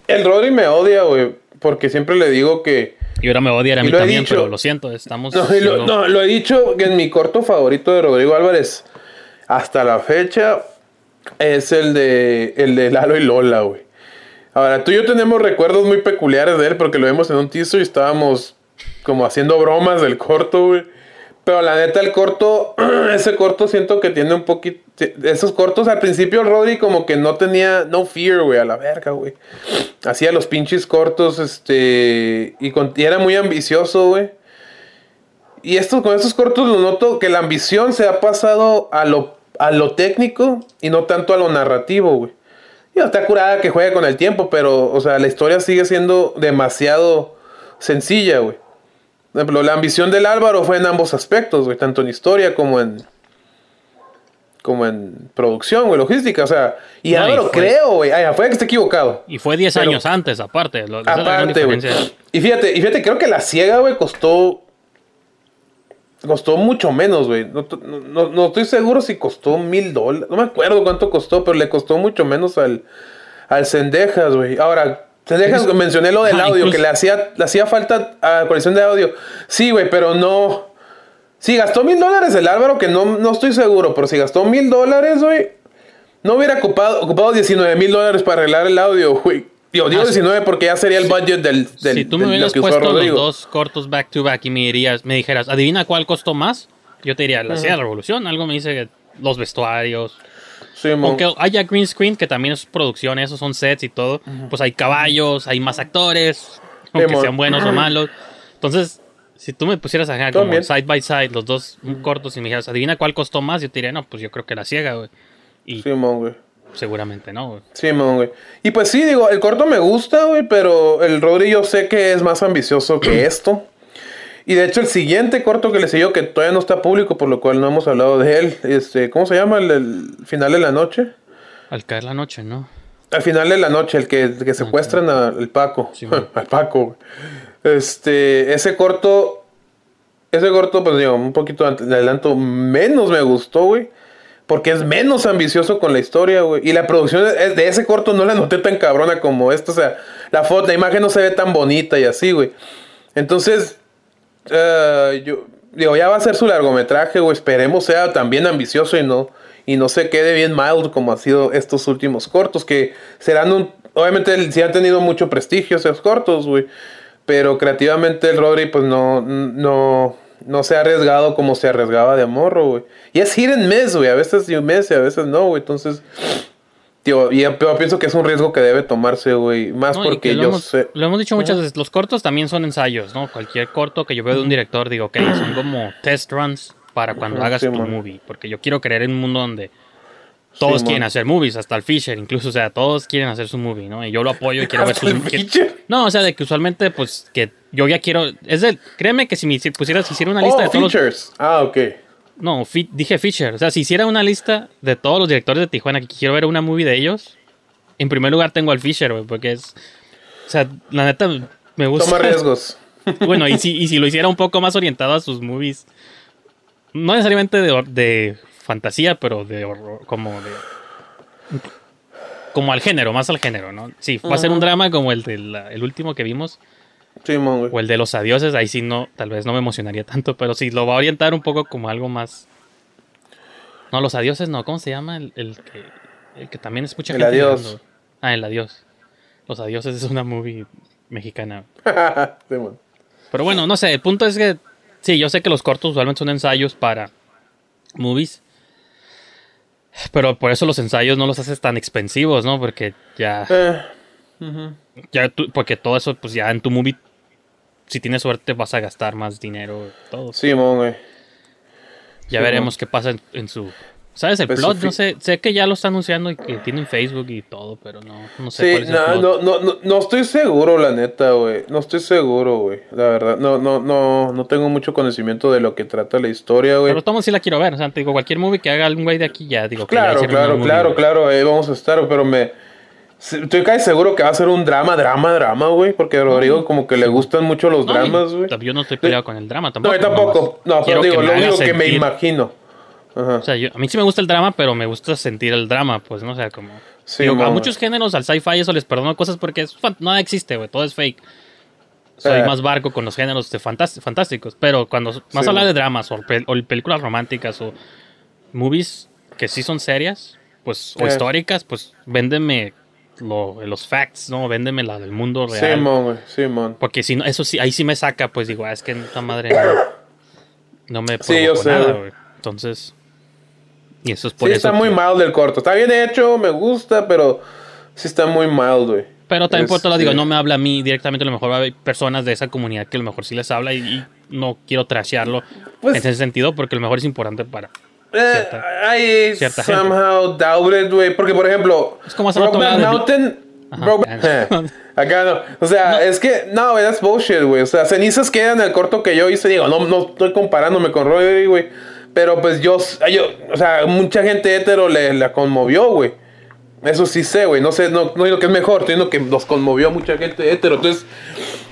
El Rodri me odia, güey, porque siempre le digo que... y ahora me odian a mí también, dicho. pero lo siento, estamos No, lo, no, lo he dicho que en mi corto favorito de Rodrigo Álvarez hasta la fecha es el de el de Lalo y Lola, güey. Ahora, tú y yo tenemos recuerdos muy peculiares de él porque lo vimos en un teaser y estábamos como haciendo bromas del corto, güey. Pero la neta, el corto, ese corto siento que tiene un poquito... Esos cortos al principio Rodri como que no tenía no fear, güey, a la verga, güey. Hacía los pinches cortos, este... Y, era muy ambicioso, güey. Y esto, con estos cortos lo noto que la ambición se ha pasado a lo, a lo técnico y no tanto a lo narrativo, güey. Está curada que juegue con el tiempo, pero, o sea, la historia sigue siendo demasiado sencilla, güey. Por ejemplo, la ambición del Álvaro fue en ambos aspectos, güey, tanto en historia como en como en producción, güey, logística, o sea, y No, y Álvaro fue- creo, güey, ay, fue que esté equivocado. Y fue 10 Pero- años antes, aparte. lo- Aparte, güey. Y fíjate, y fíjate, creo que la ciega, güey, costó. Costó mucho menos, güey. No, no- no- estoy seguro si costó mil dólares. No me acuerdo cuánto costó, pero le costó mucho menos al, al Cendejas, güey. Ahora, Cendejas, mencioné lo del audio, incluso- que le hacía, le hacía falta a colección de audio. Sí, güey, pero no. Si gastó mil dólares el Álvaro, que no, no estoy seguro, pero si gastó mil dólares, güey, no hubiera ocupado, ocupado 19 mil dólares para arreglar el audio, güey. Digo, digo Ah, sí. 19 porque ya sería el budget del, del si tú me hubieras puesto los dos cortos back to back y me dirías, me dijeras, adivina cuál costó más, yo te diría, la Silla de la Revolución. Algo me dice que los vestuarios. Sí. Aunque haya green screen, que también es producción, esos son sets y todo, pues hay caballos, hay más actores, aunque sean buenos o malos. Entonces, si tú me pusieras acá como side by side, los dos cortos, y me dijeras, adivina cuál costó más, yo te diría, no, pues yo creo que la ciega, güey. Y Sí, mon, güey. Seguramente no, güey. Sí, güey. Y pues sí, digo, el corto me gusta, güey, pero el Rodri yo sé que es más ambicioso que esto. Y de hecho el siguiente corto que le siguió, que todavía no está público, por lo cual no hemos hablado de él, este, ¿cómo se llama? El, el final de la noche. Al caer la noche, ¿no? Al final de la noche, el que, que secuestran al Paco. Sí, al Paco, güey. Este, ese corto, ese corto, pues digo, un poquito de adelanto, menos me gustó, güey. Porque es menos ambicioso con la historia, güey. Y la producción de ese corto no la noté tan cabrona como esta. O sea, la foto, la imagen no se ve tan bonita y así, güey. Entonces, eh, yo digo, ya va a ser su largometraje, güey. Esperemos sea también ambicioso y no, y no se quede bien mild como ha sido estos últimos cortos. Que serán un. Obviamente, sí han tenido mucho prestigio esos cortos, güey. Pero creativamente el Rodri, pues no, no, no se ha arriesgado como se arriesgaba de morro, güey. Y es hit and miss, güey. A veces sí miss y a veces no, güey. Entonces, tío, y yo, pienso que es un riesgo que debe tomarse, güey. Más No, porque yo hemos, sé. Lo hemos dicho muchas veces, los cortos también son ensayos, ¿no? Cualquier corto que yo veo de un director, digo, ok, son como test runs para cuando hagas sí, tu man. movie. Porque yo quiero creer en un mundo donde todos Sí, quieren hacer movies, hasta el Fisher, incluso, o sea, todos quieren hacer su movie, ¿no? Y yo lo apoyo y quiero ver sus Fisher. No, o sea, de que usualmente, pues, que yo ya quiero. Es de. Créeme que si me si pusieras, si hiciera una lista Oh, de todos. los- features. Ah, ok. no, fi- dije Fisher. O sea, si hiciera una lista de todos los directores de Tijuana que quiero ver una movie de ellos, en primer lugar tengo al Fisher, güey, porque es. O sea, la neta me gusta. Toma riesgos. Bueno, y si, y si lo hiciera un poco más orientado a sus movies, no necesariamente de fantasía, pero de horror, como de... Como al género, más al género, ¿no? Sí, va a ser un drama como el del el último que vimos, Sí, mon, güey. o el de los adioses, ahí sí no, tal vez no me emocionaría tanto, pero sí, lo va a orientar un poco como algo más... No, los adioses no, ¿cómo se llama? El, el que, el que también es mucha El gente adiós. Ah, el adiós. Los adioses es una movie mexicana. Sí. Pero bueno, no sé, el punto es que sí, yo sé que los cortos usualmente son ensayos para movies. Pero por eso los ensayos no los haces tan expensivos, ¿no? Porque ya, Eh, ya tú- porque todo eso, pues ya en tu movie, si tienes suerte, vas a gastar más dinero, todo. sí, mon, güey. ya sí, veremos qué pasa en, en su... ¿Sabes? El Pues plot, no sé, sé que ya lo está anunciando y que tiene en Facebook y todo, pero no, no sé Sí, cuál es el no, plot. no, no, no, no estoy seguro, la neta, güey. No estoy seguro, güey. La verdad, no, no, no, no tengo mucho conocimiento de lo que trata la historia, güey. Pero tomo sí la quiero ver, o sea, te digo, cualquier movie que haga algún güey de aquí ya, digo, que ya Claro, una claro, movie, claro, claro, ahí vamos a estar, pero me... Estoy casi seguro que va a ser un drama, drama, drama, güey, porque a Rodrigo como que le gustan mucho los No, dramas, güey. Yo no estoy peleado con el drama tampoco. No, yo tampoco. No, pero digo, lo único que me imagino. Ajá. O sea, yo- a mí sí me gusta el drama, pero me gusta sentir el drama, pues, ¿no? O sea, como... Sí, digo, a muchos géneros, al sci-fi, eso les perdono cosas porque es nada existe, güey, todo es fake. Soy Eh. más barco con los géneros de fantás- fantásticos, pero cuando más Sí, habla de dramas o, pel- o películas románticas o movies que sí son serias, pues, o Eh. históricas, pues, véndeme lo- los facts, ¿no? Véndeme la del mundo real. Simón, güey, Simón. Porque si no, eso sí, ahí sí me saca, pues digo, ah, es que esta madre no, no me Sí, yo sé, nada, güey. Entonces, y eso es por Sí, eso. está muy que- mild el corto. Está bien hecho, me gusta, pero sí está muy mild, güey. Pero también por otro lado, Este- digo, no me habla a mí directamente, a lo mejor hay personas de esa comunidad que a lo mejor sí les habla y, y no quiero trashearlo Pues- en ese sentido, porque a lo mejor es importante para. Eh, Cierta- I cierta gente. somehow doubt it, güey. Porque, por ejemplo, Es como Brokeback Mountain. Ajá. Brokeback- Acá no. O sea, es que, no, güey, that's bullshit, güey. O sea, cenizas quedan en el corto que yo hice. Digo, no, no estoy comparándome con Rodri, güey. Pero pues yo, yo, o sea, mucha gente hetero le, la conmovió, güey. Eso sí sé, güey. No sé, no, no digo que es mejor, estoy diciendo que nos conmovió mucha gente hetero. Entonces,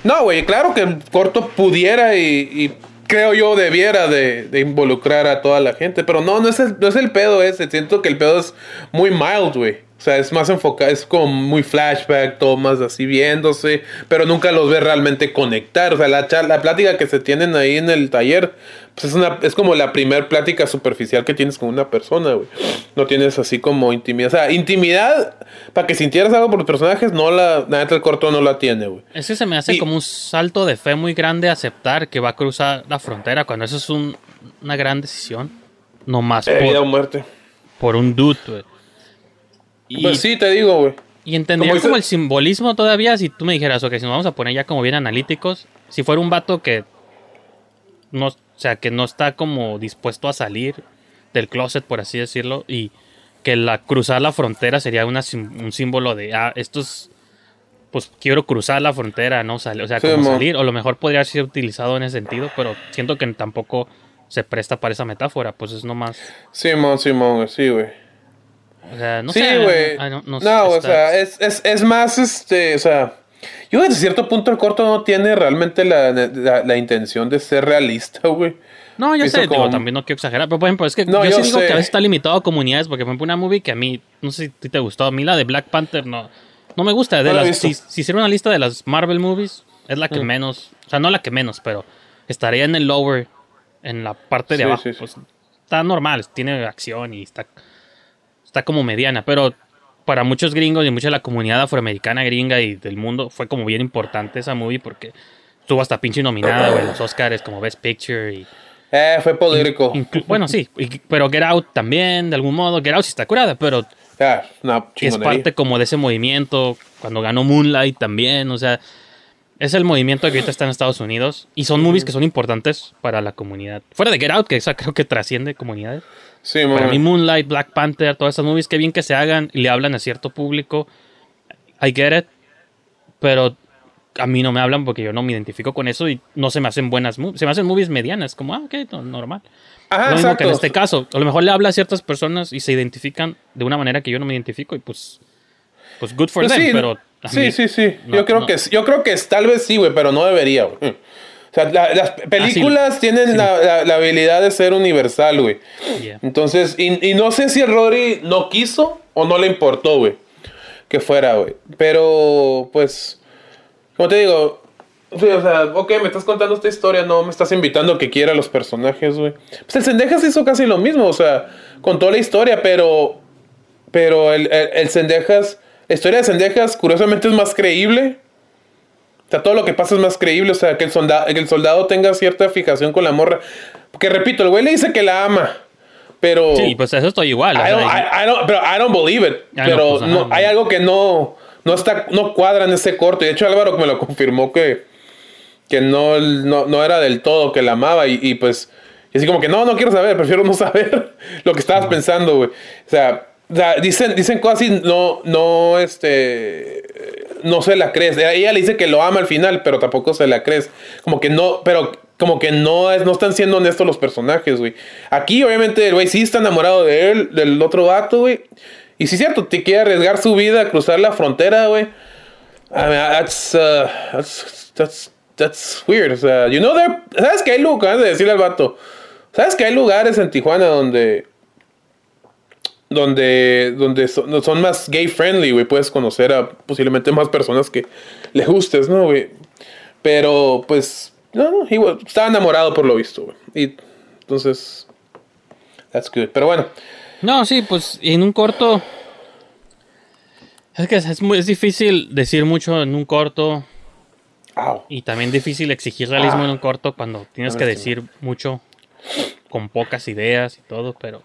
no, güey, claro que corto pudiera y, y creo yo debiera de, de involucrar a toda la gente. Pero no, no es el, no es el pedo ese. Siento que el pedo es muy mild, güey. O sea, es más enfocado, es como muy flashback, tomas así viéndose, pero nunca los ves realmente conectar. O sea, la, char- la plática que se tienen ahí en el taller, pues es, una, es como la primer plática superficial que tienes con una persona, güey. No tienes así como intimidad. O sea, intimidad, para que sintieras algo por los personajes, no la, la neta el corto no la tiene, güey. Es que se me hace Y- como un salto de fe muy grande aceptar que va a cruzar la frontera cuando eso es un- una gran decisión. No más De vida o por, muerte. por un dude, güey. Y, Pues sí, te digo, güey. y entendería como el simbolismo todavía si tú me dijeras, ok, si nos vamos a poner ya como bien analíticos, si fuera un vato que no, o sea, que no está como dispuesto a salir del closet, por así decirlo, y que la cruzar la frontera sería una, un símbolo de, ah, esto es, pues quiero cruzar la frontera, no sal- o sea, como mo. salir, o lo mejor podría ser utilizado en ese sentido, pero siento que tampoco se presta para esa metáfora, pues es nomás, Simón, Simón, sí, güey. O sea, no sí, sé, güey. No, o sea, es, es, es más, este, o sea, yo desde cierto punto el corto no tiene realmente la, la, la intención de ser realista, güey. No, yo sé, digo, como- también no quiero exagerar, pero por ejemplo, es que No, yo, yo sí digo sé. que a veces está limitado a comunidades, porque por ejemplo una movie que a mí, no sé si te gustó, a mí la de Black Panther no, no me gusta. De No las, si, si hiciera una lista de las Marvel movies, es la que Mm. menos, o sea, no la que menos, pero estaría en el lower, en la parte de Sí, abajo. sí. Pues, está normal, tiene acción y está, está como mediana, pero para muchos gringos y mucha de la comunidad afroamericana gringa y del mundo fue como bien importante esa movie porque estuvo hasta pinche nominada, güey, en los Oscars como Best Picture y... Eh, fue. Inclu- bueno, sí, y- pero Get Out también, de algún modo. Get Out sí está curada, pero Ah, es parte como de ese movimiento. Cuando ganó Moonlight también, o sea, es el movimiento que ahorita está en Estados Unidos. Y son movies que son importantes para la comunidad. Fuera de Get Out, que esa creo que trasciende comunidades. Sí, Para mí, Moonlight, Black Panther, todas esas movies, que bien que se hagan y le hablan a cierto público. I get it, pero a mí no me hablan porque yo no me identifico con eso y no se me hacen buenas movies. Se me hacen movies medianas, como, ah, ok, no- normal. Ajá, Lo mismo que en exacto. este caso. A lo mejor le habla a ciertas personas y se identifican de una manera que yo no me identifico y pues, pues good for Pues them, sí, pero sí, mí- sí, sí. no, yo creo no. que sí, yo creo que tal vez sí, güey, pero no debería, güey. Sea, la- las películas tienen Ah, Sí. la, la- la habilidad de ser universal, güey. Yeah. Entonces, y, y no sé si Rory no quiso o no le importó, güey, que fuera, güey. Pero, pues, como te digo, sí, o sea, ok, me estás contando esta historia, no me estás invitando a que quiera los personajes, güey. Pues el Sendejas hizo casi lo mismo, o sea, contó la historia, pero, pero el, el, el Sendejas, la historia de Sendejas, curiosamente, es más creíble. O sea, todo lo que pasa es más creíble. O sea, que el, soldado, que el soldado tenga cierta fijación con la morra. Porque repito, el güey le dice que la ama. Pero. Sí, pues eso estoy igual. I sea, don't, y- I- I don't- pero I don't believe it. Ah, no, pero pues, no, no. hay algo que no, no está, no cuadra en ese corto. Y de hecho Álvaro me lo confirmó que, que no, no, no era del todo que la amaba. Y, y pues, y así como que no, no quiero saber, prefiero no saber lo que estabas pensando, güey. O sea, o sea, dicen, dicen cosas y no, no, este, no se la crees. Ella le dice que lo ama al final, pero tampoco se la crees. Como que no, pero como que no es, no están siendo honestos los personajes, güey. Aquí, obviamente, el güey sí está enamorado de él, del otro vato, güey. Y sí es cierto, te quiere arriesgar su vida a cruzar la frontera, güey. I mean, that's, uh, that's, that's, weird. You know, there- ¿sabes que hay lugares, de decirle al vato? ¿Sabes que hay lugares en Tijuana donde donde, donde son, son más gay friendly, güey. Puedes conocer a posiblemente más personas que le gustes, ¿no, güey? Pero, pues, no, no, igual, estaba enamorado por lo visto, güey. Y entonces, that's good. Pero bueno, No, sí, pues en un corto. Es que es, muy, es difícil decir mucho en un corto y también difícil exigir realismo Ah. en un corto cuando tienes que Lástima. decir mucho con pocas ideas y todo, pero.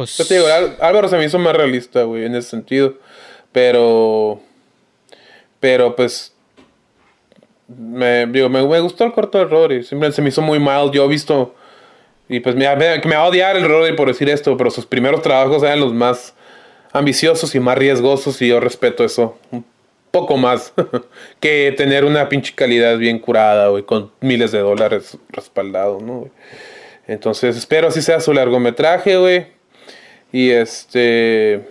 Pues. Yo te digo, Ál- Álvaro se me hizo más realista, güey, en ese sentido. Pero. Pero pues. Me, digo, me, gustó el corto de Rory. Siempre se me hizo muy mal. Yo he visto. Y pues me, me, me va a odiar el Rory por decir esto. Pero sus primeros trabajos eran los más ambiciosos y más riesgosos. Y yo respeto eso. Un poco más. que tener una pinche calidad bien curada, güey. Con miles de dólares respaldado, ¿no? Entonces espero así sea su largometraje, güey. Y este.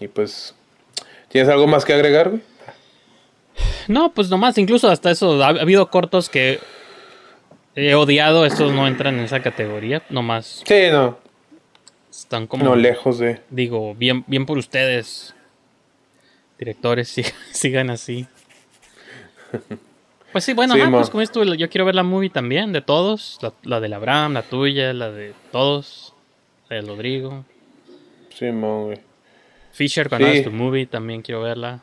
Y pues. ¿Tienes algo más que agregar, güey? No, pues nomás, incluso hasta eso. Ha, ha habido cortos que he odiado, estos no entran en esa categoría. Nomás Sí, no. Están como. No, lejos de. Digo, bien, bien por ustedes. Directores, sigan, sigan así. Pues sí, bueno, Sí, ajá, pues como esto, yo quiero ver la movie también, de todos. La, la de Abraham, la tuya, la de todos. La de Rodrigo. Simón, güey. Fisher, cuando Sí. hagas tu movie, también quiero verla.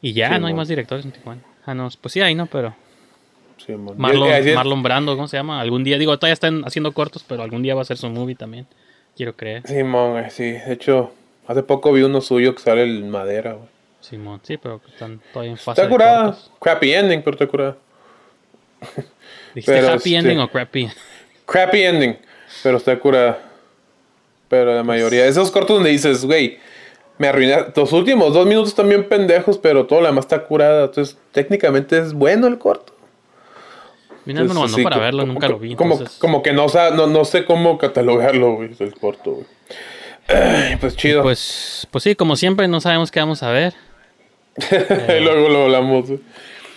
Y ya, Sí, no hay más directores en Tijuana. Ah, no, pues sí hay, ¿no? Pero Simón. Marlon, Yo- yo- Marlon Brando, ¿cómo se llama? Algún día, digo, todavía están haciendo cortos, pero algún día va a ser su movie también. Quiero creer. Simón, güey, sí. De hecho, hace poco vi uno suyo que sale en madera, güey. Simón, sí, pero están todavía en fase Está curada. cortos. Crappy ending, pero está curada. ¿Dijiste Pero, happy este- ending o crappy? Crappy ending, pero está curada. Pero la mayoría. Esos cortos donde dices, güey, me arruiné. Los últimos dos minutos también pendejos, pero todo lo demás está curada. Entonces, técnicamente es bueno el corto. Mira, me lo Entonces, mandó sí, para verlo, nunca lo vi. Como, entonces- como que no, no, no sé cómo catalogarlo, güey, el corto, güey. Pues chido. Pues, pues sí, como siempre, no sabemos qué vamos a ver. Luego lo hablamos. güey.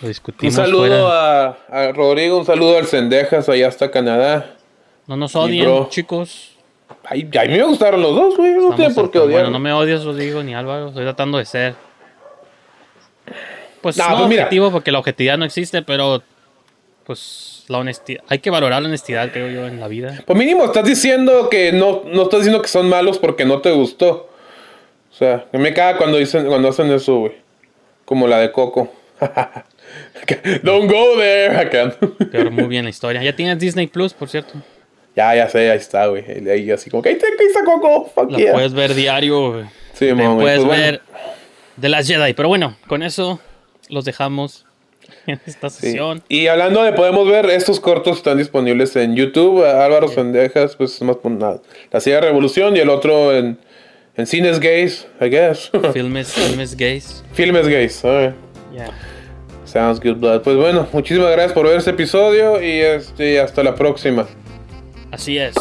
Lo Un discutimos saludo fuera. a, a Rodrigo, un saludo al Cendejas, allá hasta Canadá. No nos odien, bro. chicos. Ay, a mí me gustaron los dos, güey. No tienen por qué odiar. Bueno, no me odies, Rodrigo, ni Álvaro. Estoy tratando de ser. Pues No, no, pues mira. objetivo, porque la objetividad no existe, pero. Pues la honestidad. Hay que valorar la honestidad, creo yo, en la vida. Pues mínimo estás diciendo que no, no estás diciendo que son malos porque no te gustó. O sea, que me caga cuando dicen, cuando hacen eso, güey. Como la de Coco. Don't go there. Peor muy bien la historia. Ya tienes Disney Plus, por cierto. Ya, ya sé, ahí está, güey. Ahí- Ahí así como que ahí está, Coco. Fuck yeah. puedes ver diario. güey. Sí, güey, puedes pues ver de las Jedi. Pero bueno, con eso los dejamos en esta Sí. sesión. Y hablando de podemos ver, estos cortos están disponibles en YouTube. Álvaro Sendejas, pues más por nada. La Silla Revolución y el otro en, en Cines Gays, I guess. Filmes, filmes gays. Filmes Gays. alright. Ya. Sounds good, blood. Pues bueno, muchísimas gracias por ver este episodio y este, hasta la próxima. Así es.